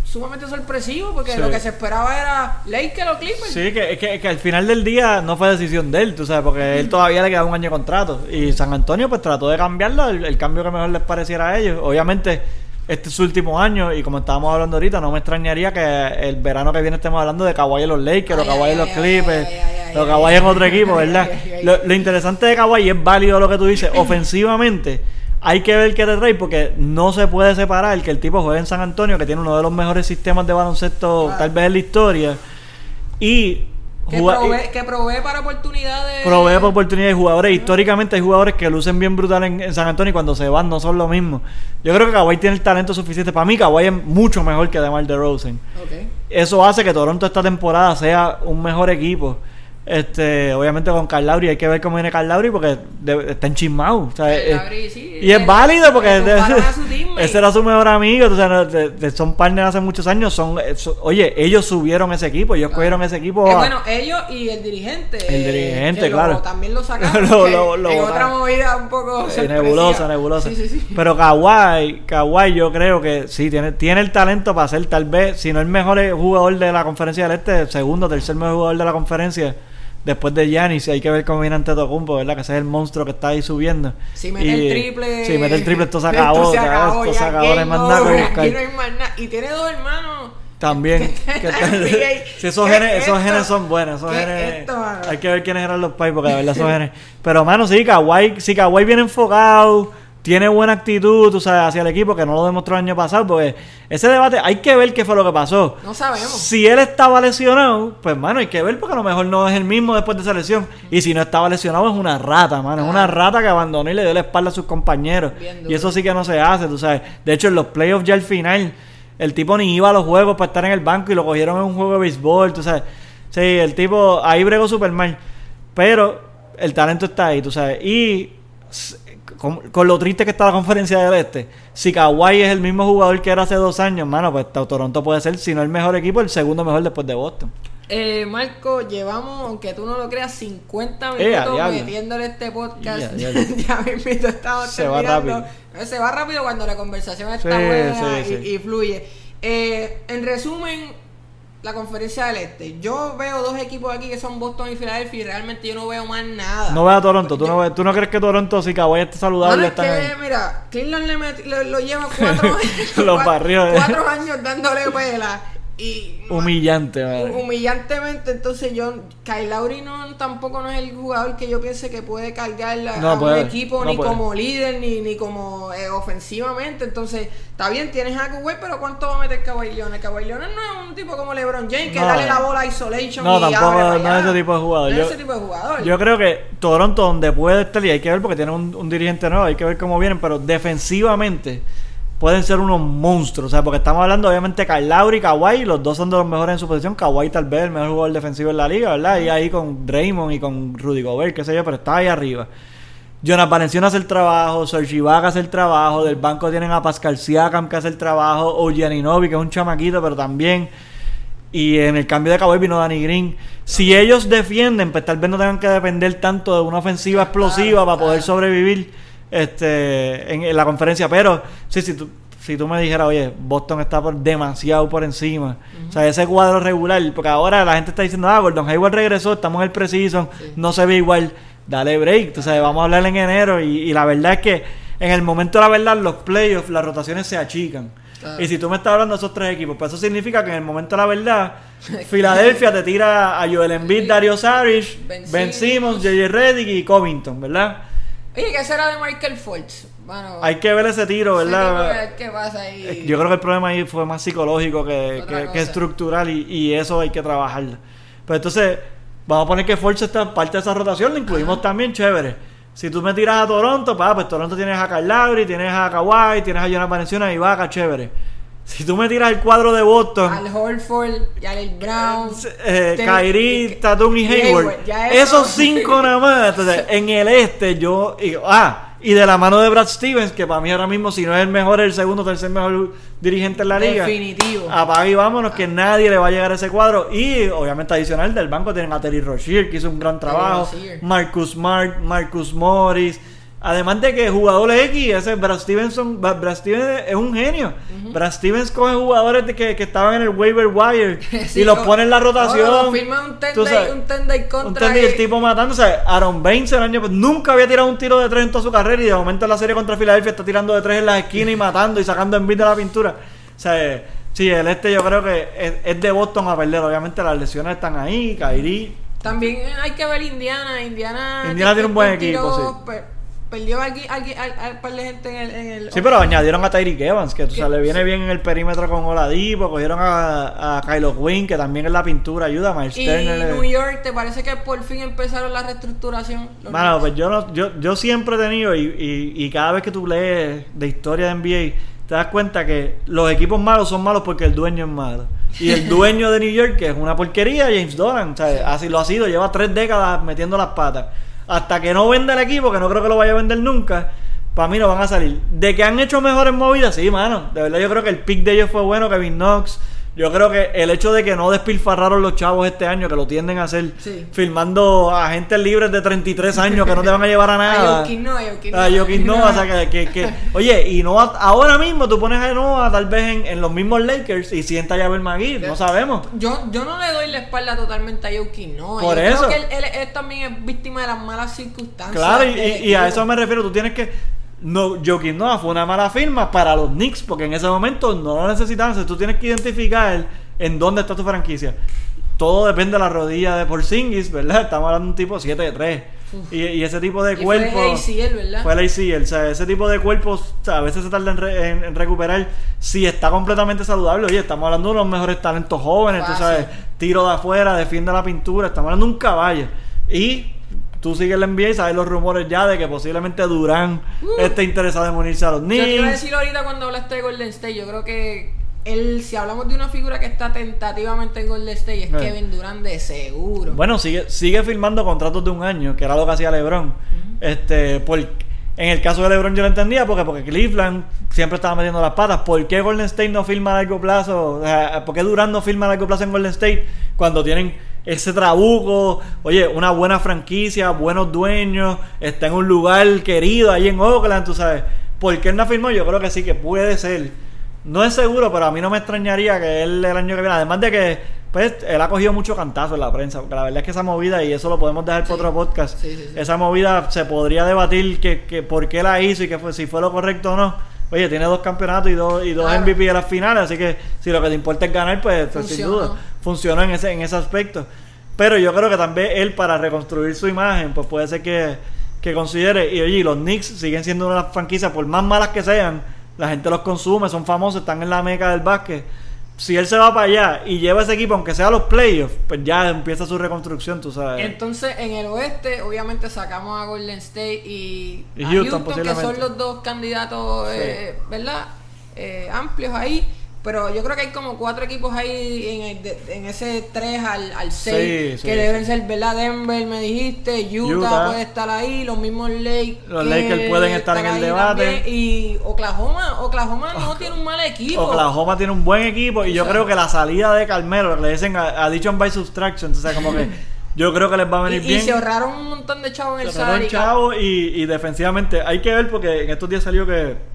sumamente sorpresivo, porque Sí. lo que se esperaba era Lakers o Clippers? Sí, que, al final del día no fue decisión de él, tú sabes, porque él todavía le quedaba un año de contrato. Y San Antonio pues trató de cambiarlo, el, el cambio que mejor les pareciera a ellos. Obviamente, este es su último año y como estábamos hablando ahorita, no me extrañaría que el verano que viene estemos hablando de Kawhi en los Lakers, o Kawhi en los Clippers, o Kawhi en otro equipo, ¿verdad? Lo, lo interesante de Kawhi es válido lo que tú dices, [laughs] ofensivamente hay que ver qué te trae porque no se puede separar que el tipo juegue en San Antonio, que tiene uno de los mejores sistemas de baloncesto tal vez en la historia, y Que, provee, que provee para oportunidades. provee por oportunidades de jugadores. Históricamente hay jugadores que lucen bien brutal en, en San Antonio y cuando se van no son lo mismo. Yo creo que Kawhi tiene el talento suficiente. Para mí, Kawhi es mucho mejor que DeMar DeRozan. Ok. Eso hace que Toronto esta temporada sea un mejor equipo. Este, obviamente con Carl Lowry hay que ver cómo viene Carl Lowry porque de- está enchismado. o sea, sí. y es válido porque [laughs] ese era su mejor amigo. o sea, no, de- de- son partners hace muchos años. Son, eh, so- oye, ellos subieron ese equipo. Ellos Claro. cogieron ese equipo. Eh, bueno, ellos y el dirigente. El dirigente, que lo- claro. también lo [laughs] sacaron. Lo- que lo- lo en otra movida un poco. Eh, nebulosa, nebulosa. Sí, sí, sí. Pero Kawhi, Kawhi yo creo que sí, tiene, tiene el talento para ser tal vez, si no el mejor jugador de la conferencia del este, segundo, tercer mejor jugador de la conferencia, después de Giannis, hay que ver cómo viene ante Tocumpo, ¿verdad? Que ese es el monstruo que está ahí subiendo. Si mete Y- el triple. Si mete el triple, esto se [laughs] esto acabó. se ¿sabes? acabó, Esto ya, se acabó, no hay más nada que over, buscar. aquí no hay más nada. Y tiene dos hermanos. También. [laughs] que [laughs] si esos ¿Qué genes, es esos esto? genes son buenos. Esos ¿Qué es genes, esto, hay que ver quiénes eran los pais, porque de verdad esos genes. Pero, mano, sí, Kawhi, si Kawhi viene enfocado, tiene buena actitud, tú sabes, hacia el equipo, que no lo demostró el año pasado, porque ese debate, hay que ver qué fue lo que pasó. No sabemos. Si él estaba lesionado, pues, mano, hay que ver, porque a lo mejor no es el mismo después de esa lesión. Y si no estaba lesionado, es una rata, mano. Es una rata que abandonó y le dio la espalda a sus compañeros. Y eso sí que no se hace, tú sabes. De hecho, en los playoffs ya al final, el tipo ni iba a los juegos para estar en el banco y lo cogieron en un juego de béisbol, tú sabes. Sí, el tipo ahí bregó súper mal. Pero el talento está ahí, tú sabes. Y con, con lo triste que está la conferencia del este, si Kawhi es el mismo jugador que era hace dos años, mano, pues to- Toronto puede ser, si no el mejor equipo, el segundo mejor después de Boston. Eh, Marco, llevamos, aunque tú no lo creas, 50 Eh, minutos diablo. metiéndole este podcast. Ya, diablo. [laughs] ya mismito estamos Se va rápido. Eh, Se va rápido cuando la conversación está Sí, buena sí, y, y fluye. Eh, en resumen, la conferencia del Este. Yo veo dos equipos aquí que son Boston y Filadelfia y realmente yo no veo más nada. No ves a Toronto, ¿tú no, ves- tú no crees que Toronto, si Kawhi está saludable, Mano, es que, mira, Cleveland le met- lo, lo lleva [laughs] cuatro años. Los cua- barrios, [laughs] eh. Cuatro años dándole pela. Y Humillante, humillantemente, entonces yo, Kyle Lowry no, tampoco no es el jugador que yo piense que puede cargar a, No a puede, un equipo no ni puede. como líder ni, ni como eh, ofensivamente. Entonces, está bien, tienes a Kawhi, pero ¿cuánto va a meter Kawhi Leonard? Kawhi Leonard no es un tipo como LeBron James que No. dale la bola a isolation No, y tampoco, abre no es ese tipo de jugador. No Yo- es ese tipo de jugador. Yo creo que Toronto, donde puede estar, y hay que ver porque tiene un, un dirigente nuevo, hay que ver cómo vienen, pero defensivamente pueden ser unos monstruos. O sea, porque estamos hablando, obviamente, de Lowry y Kawhi, los dos son de los mejores en su posición. Kawhi, tal vez, el mejor jugador defensivo en la liga, ¿verdad? Y ahí con Draymond y con Rudy Gobert, qué sé yo, pero está ahí arriba. Jonas Valenciano hace el trabajo, Serge Ibaka hace el trabajo, del banco tienen a Pascal Siakam que hace el trabajo, o Gianinovi que es un chamaquito, pero también y en el cambio de Kawhi vino Danny Green. Si ellos defienden, pues tal vez no tengan que depender tanto de una ofensiva explosiva para poder sobrevivir este en, en la conferencia. Pero sí, si tú, si tú me dijeras, oye, Boston está por demasiado por encima. O sea, ese cuadro regular, porque ahora la gente está diciendo, ah, Gordon Hayward regresó, estamos en el preciso, Sí. no se ve igual. Dale break, tú sabes, vamos a hablar en enero. Y, y la verdad es que en el momento de la verdad, los playoffs, las rotaciones se achican. Claro. Y si tú me estás hablando de esos tres equipos, pues eso significa que en el momento de la verdad, [laughs] Filadelfia te tira a Joel Embiid, Dario Saric, Ben. Simmons, J.J. Redick y Covington, ¿verdad? Oye, ¿qué será de Michael Fultz? Bueno, Hay que ver ese tiro, ¿verdad? tipo que- ¿Qué pasa ahí? Yo creo que el problema ahí fue más psicológico que, que- estructural y, y eso hay que trabajarlo. Pero entonces, vamos a poner que Force está parte de esa rotación, lo incluimos también, chévere. Si tú me tiras a Toronto, pa, pues Toronto tienes a Lowry, tienes a Kawhi, tienes a Jonas Valenciana y Vaca, chévere. Si tú me tiras el cuadro de Boston, Al Horford, Jalen Brown. eh, Kyrie, y- Tatum y y Hayward. Hayward, ya eso- Esos cinco [laughs] nada más. Entonces, en el este, yo. y- ah, y de la mano de Brad Stevens, que para mí ahora mismo, si no es el mejor, el segundo tercer mejor dirigente en la liga. Definitivo. Apaga y vámonos, que nadie le va a llegar a ese cuadro. Y obviamente, adicional del banco, tienen a Terry Rozier, que hizo un gran trabajo. Marcus Smart, Marcus Morris. Además de que jugadores X, ese Brad Stevenson, Brad Stevens es un genio. Brad Stevens coge jugadores de que, que estaban en el waiver wire [laughs] Sí, y los o- pone en la rotación. o firma un ten day- un ten day un contra ten day, el tipo matándose. Aaron Baines el año nunca había tirado un tiro de tres en toda su carrera y de momento en la serie contra Filadelfia está tirando de tres en las esquinas y matando y sacando en de la pintura. O sea, sí, el este yo creo que es, es de Boston a perder. Obviamente las lesiones están ahí, Kyrie. También hay que ver Indiana. Indiana, Indiana tiene un buen equipo, sí. Per- Perdió aquí, al par de gente en el. En el Sí, pero añadieron a Tyreek Evans, que o sea, Que- le viene sí. bien en el perímetro con Oladipo, cogieron a, a Kylo Quinn, que también en la pintura ayuda, a Miles Y Turner. New York, ¿te parece que por fin empezaron la reestructuración? Knicks. pues yo, no, yo, yo siempre he tenido, y, y, y cada vez que tú lees de historia de NBA, te das cuenta que los equipos malos son malos porque el dueño es malo. Y el [laughs] dueño de New York, que es una porquería, James Dolan, o sea, así lo ha sido, lleva tres décadas metiendo las patas. Hasta que no venda el equipo, que no creo que lo vaya a vender nunca, para mí no van a salir. De que han hecho mejores movidas, sí, mano. De verdad yo creo que el pick de ellos fue bueno, Kevin Knox. Yo creo que el hecho de que no despilfarraron los chavos este año, que lo tienden a hacer, Sí. filmando a agentes libres de 33 años que no te van a llevar a [laughs] nada. A no, a no. O sea, que, que- que- [laughs] oye, y no ahora mismo tú pones a Noah tal vez en, en los mismos Lakers y sienta a Magui, no sabemos. Yo, yo no le doy la espalda totalmente a Jokic, no. Por yo eso. creo que él, él- él también es víctima de las malas circunstancias. Claro, y, de- y- y a eso me refiero, tú tienes que no, Jokic Noah fue una mala firma para los Knicks porque en ese momento no lo necesitaban, Entonces, tú tienes que identificar en dónde está tu franquicia. Todo depende de la rodilla de Porzingis, ¿verdad? Estamos hablando de un tipo 7 de 3. Y, y ese tipo de y fue cuerpo ACL, ¿verdad? Fue el ACL, o sea, ese tipo de cuerpos o sea, a veces se tarda en, re- en- en recuperar si está completamente saludable. Oye, estamos hablando de los mejores talentos jóvenes, tú Fácil. sabes, tiro de afuera, defiende la pintura, estamos hablando de un caballo. Y tú sigues la NBA y sabes los rumores ya de que posiblemente Durán Uh. esté interesado en unirse a los Yo te iba a Knicks. decir ahorita cuando hablaste de Golden State, yo creo que él, si hablamos de una figura que está tentativamente en Golden State, es Eh. Kevin Durant de seguro. Bueno, sigue, sigue firmando contratos de un año, que era lo que hacía LeBron. Este, por, en el caso de LeBron yo lo entendía porque porque Cleveland siempre estaba metiendo las patas. ¿Por qué Golden State no firma a largo plazo? O sea, ¿Por qué Durant no firma a largo plazo en Golden State cuando tienen ese trabuco? Oye, una buena franquicia, buenos dueños, está en un lugar querido ahí en Oakland, tú sabes. ¿Por qué él no firmó? Yo creo que sí que puede ser. No es seguro, pero a mí no me extrañaría que él el año que viene, además de que pues él ha cogido mucho cantazo en la prensa, porque la verdad es que esa movida, y eso lo podemos dejar para Sí. otro podcast, Sí, sí, sí. esa movida se podría debatir que, que por qué la hizo y que fue, si fue lo correcto o no. Oye, tiene dos campeonatos y dos, y dos Claro. MVP de las finales, así que si lo que te importa es ganar, pues, pues, sin duda, funcionó en ese, en ese aspecto. Pero yo creo que también él para reconstruir su imagen, pues puede ser que, que considere, y oye, los Knicks siguen siendo una franquicias, por más malas que sean, la gente los consume, son famosos, están en la meca del básquet. Si él se va para allá y lleva ese equipo, aunque sea a los playoffs, pues ya empieza su reconstrucción, tú sabes. Entonces, en el oeste, obviamente sacamos a Golden State y, Y a Houston, que son los dos candidatos, Sí. eh, ¿verdad? Eh, amplios ahí. Pero yo creo que hay como cuatro equipos ahí en, en ese 3 al, al 6 Sí, sí, que deben sí. ser, ¿verdad? Denver, me dijiste, Utah, Utah. puede estar ahí, los mismos Lakers. Los Lakers pueden estar en el debate. también, Y Oklahoma, Oklahoma no tiene un mal equipo. Oklahoma tiene un buen equipo y yo sea- creo que la salida de Carmelo, le dicen a- addition by subtraction, sea, como que [laughs] yo creo que les va a y, venir y bien. se ahorraron un montón de chavos en el Se el chavo y, y defensivamente hay que ver porque en estos días salió que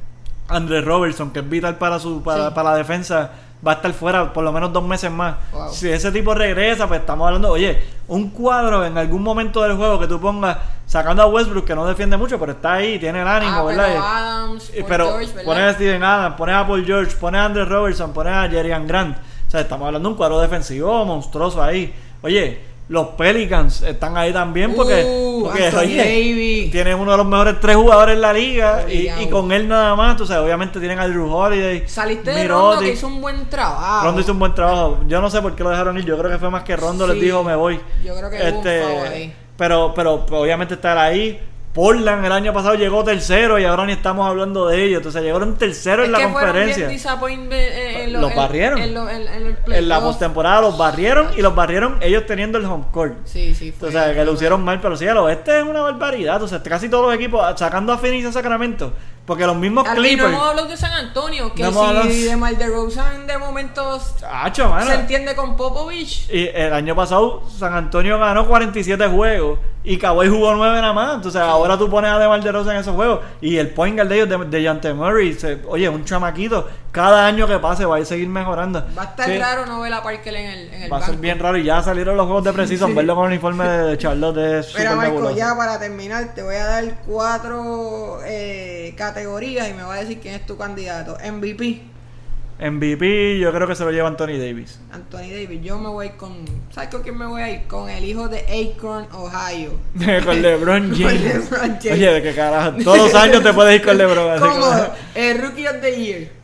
Andrés Robertson, que es vital para su para, Sí. para la defensa, va a estar fuera por lo menos dos meses más. Wow. Si ese tipo regresa, pues estamos hablando, oye, un cuadro en algún momento del juego que tú pongas sacando a Westbrook que no defiende mucho, pero está ahí, tiene el ánimo, Ah, ¿verdad? pero Adams, Paul pero George, ¿verdad? pones a Steven Adams, pones a Paul George, pones a Andre Robertson, pones a Jerian Grant. O sea, estamos hablando de un cuadro defensivo monstruoso ahí. Oye, los Pelicans están ahí también porque, Uh, porque oye, tienen uno de los mejores tres jugadores en la liga y, Obligado. y con él nada más, tú sabes, obviamente tienen a Drew Holiday. Saliste de. Rondo que hizo un buen trabajo. Rondo hizo un buen trabajo. Yo no sé por qué lo dejaron ir. Yo creo que fue más que Rondo les dijo me voy. Yo creo que hubo un foul ahí. pero, pero pero obviamente estar ahí. Portland el año pasado llegó tercero y ahora ni estamos hablando de ellos. Entonces llegaron tercero en la que conferencia. bien disappointment en- en lo- Los en- barrieron. En, lo- en- la postemporada los barrieron y los barrieron ellos teniendo el home court. Sí, sí, fue. O sea, que lo hicieron mal, pero sí, el oeste es una barbaridad. O sea, casi todos los equipos, sacando a Phoenix y a Sacramento, porque los mismos Ah, Y no Clippers. hemos hablado de San Antonio, que No hemos hablado- si de Mar de Rosen de momentos mano. se entiende con Popovich. Y el año pasado San Antonio ganó 47 juegos y Kawhi jugó 9 nada más. Entonces ahora tú pones a DeMar DeRozan en esos juegos y el point guard de ellos, de, de Jante Murray, se- oye, un chamaquito. Cada año que pase va a seguir mejorando. Va a estar Sí, raro no ver a Parker en el, en el Va a ser banco. bien raro y ya salieron los juegos de Precision. Sí. Verlo con el uniforme de Charlotte es [laughs] Mira, Marco, nebuloso. ya para terminar, te voy a dar cuatro eh, categorías y me va a decir quién es tu candidato. MVP, MVP yo creo que se lo lleva Anthony Davis. Anthony Davis. Yo me voy con. ¿Sabes con quién me voy a ir? Con el hijo de Akron, Ohio. [laughs] con LeBron [laughs] Con James. LeBron James. Oye, de qué carajo. Todos los años te puedes ir con LeBron. como- el Rookie of the Year.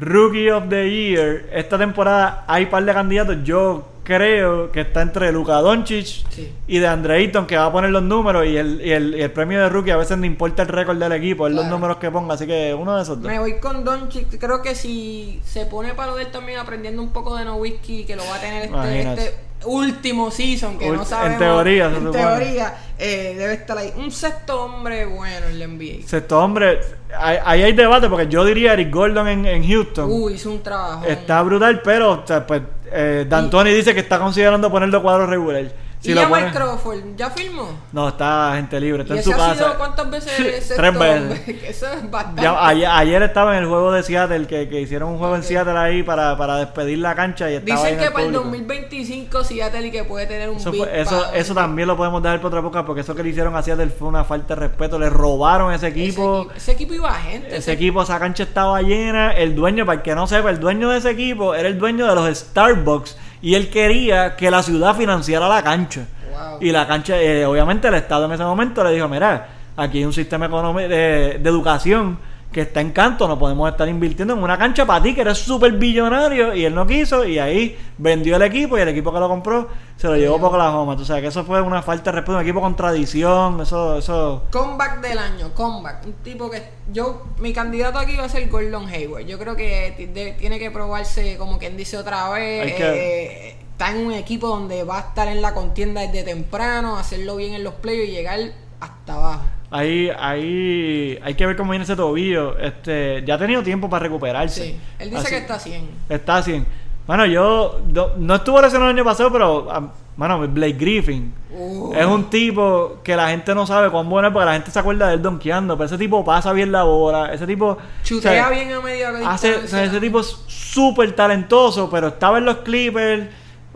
Rookie of the Year. Esta temporada hay par de candidatos. Yo creo que está entre Luka Doncic Sí. y de Andre Ayton, que va a poner los números. Y el, y el, y el premio de Rookie a veces no importa el récord del equipo, es los números que ponga. Así que uno de esos dos. Me voy con Doncic. Creo que si se pone para lo de él también aprendiendo un poco de no whisky, que lo va a tener este, este último season, que Ult- no en sabemos. teoría, se en teoría, eh, debe estar ahí. Un sexto hombre bueno en la NBA. Sexto hombre, ahí ahí hay debate porque yo diría Eric Gordon en, en Houston. Uh, hizo un trabajo. Está brutal, pero o sea, pues, eh, D'Antoni dice que está considerando ponerlo cuadro regular. Si y lo ya pone- Mike Crawford, ¿ya firmó? No, está gente libre, está ¿Y en ese su ha casa. sido cuántas veces tres veces. [laughs] Eso es bastante. Ya, ayer, ayer estaba en el juego de Seattle, que, que hicieron un juego en. Seattle ahí para, para despedir la cancha y estaba Dicen en que para el público. 2025 Seattle y que puede tener un Eso, big fue- eso, eso también lo podemos dejar para otra época porque eso que le hicieron a Seattle fue una falta de respeto. Le robaron ese Ese equipo. ese equipo iba gente. Ese equipo, esa cancha estaba llena. El dueño, para el que no sepa, el dueño de ese equipo era el dueño de los Starbucks. Y él quería que la ciudad financiara la cancha. Wow. Y la cancha, eh, obviamente el Estado en ese momento le dijo, mira, aquí hay un sistema económico de, de educación que está en canto, no podemos estar invirtiendo en una cancha para ti que eres súper billonario y él no quiso y ahí vendió el equipo y el equipo que lo compró se lo llevó por Oklahoma. Tú sabes que eso fue una falta de respeto, un equipo con tradición, eso, eso... Comeback del año, comeback. Un tipo que yo, mi candidato aquí va a ser Gordon Hayward. Yo creo que tiene que probarse, como quien dice otra vez. Que- eh, está en un equipo donde va a estar en la contienda desde temprano, hacerlo bien en los playoffs y llegar hasta abajo. Ahí, ahí hay que ver cómo viene ese tobillo. Este, ya ha tenido tiempo para recuperarse. Sí. Él dice Así- que está 100. Está así. Bueno, yo no, no estuvo lesionado el año pasado, pero ah, bueno, Blake Griffin Uh. es un tipo que la gente no sabe cuán bueno es porque la gente se acuerda de él donkeando, pero ese tipo pasa bien la bola, ese tipo Chutea o sea, bien a media hace, o distancia. sea, ese tipo es súper talentoso, pero estaba en los Clippers,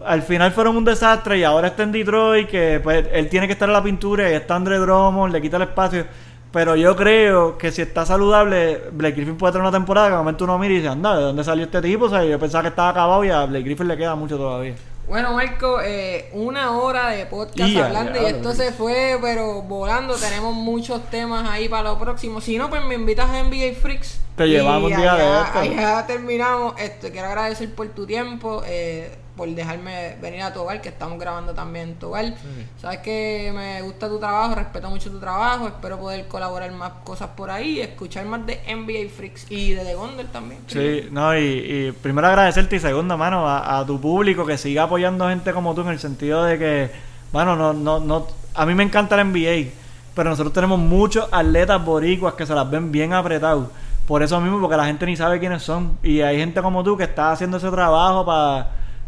al final fueron un desastre y ahora está en Detroit, que pues él tiene que estar en la pintura y está Andre Drummond, le quita el espacio. Pero yo creo que si está saludable, Blake Griffin puede tener una temporada que de momento uno mira y dice, anda, ¿de dónde salió este tipo? O sea, yo pensaba que estaba acabado y a Blake Griffin le queda mucho todavía. Bueno, Marco, eh, una hora de podcast hablando y esto se fue, pero volando. Tenemos muchos temas ahí para lo próximo. Si no, pues me invitas a NBA Freaks. Te llevamos un día de allá- esto. allá terminamos. Esto, quiero agradecer por tu tiempo, eh, por dejarme venir a tu hogar, que estamos grabando también en tu hogar. Sabes que me gusta tu trabajo, respeto mucho tu trabajo. Espero poder colaborar más cosas por ahí, escuchar más de NBA Freaks y de The Gondel también. Sí, no, y, y primero agradecerte y segundo, mano, a, a tu público que siga apoyando gente como tú en el sentido de que, bueno, no, no, no, a mí me encanta el NBA, pero nosotros tenemos muchos atletas boricuas que se las ven bien apretados. Por eso mismo, porque la gente ni sabe quiénes son. Y hay gente como tú que está haciendo ese trabajo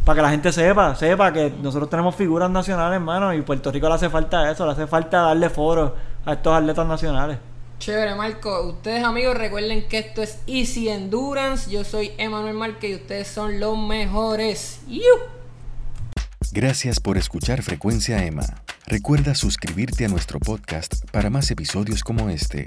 para que la gente sepa, sepa que nosotros tenemos figuras nacionales, hermano, y Puerto Rico le hace falta eso, le hace falta darle foro a estos atletas nacionales. Chévere, Marco. Ustedes, amigos, recuerden que esto es Easy Endurance. Yo soy Emanuel Márquez y ustedes son los mejores. ¡Yu! Gracias por escuchar Frecuencia Emma. Recuerda suscribirte a nuestro podcast para más episodios como este.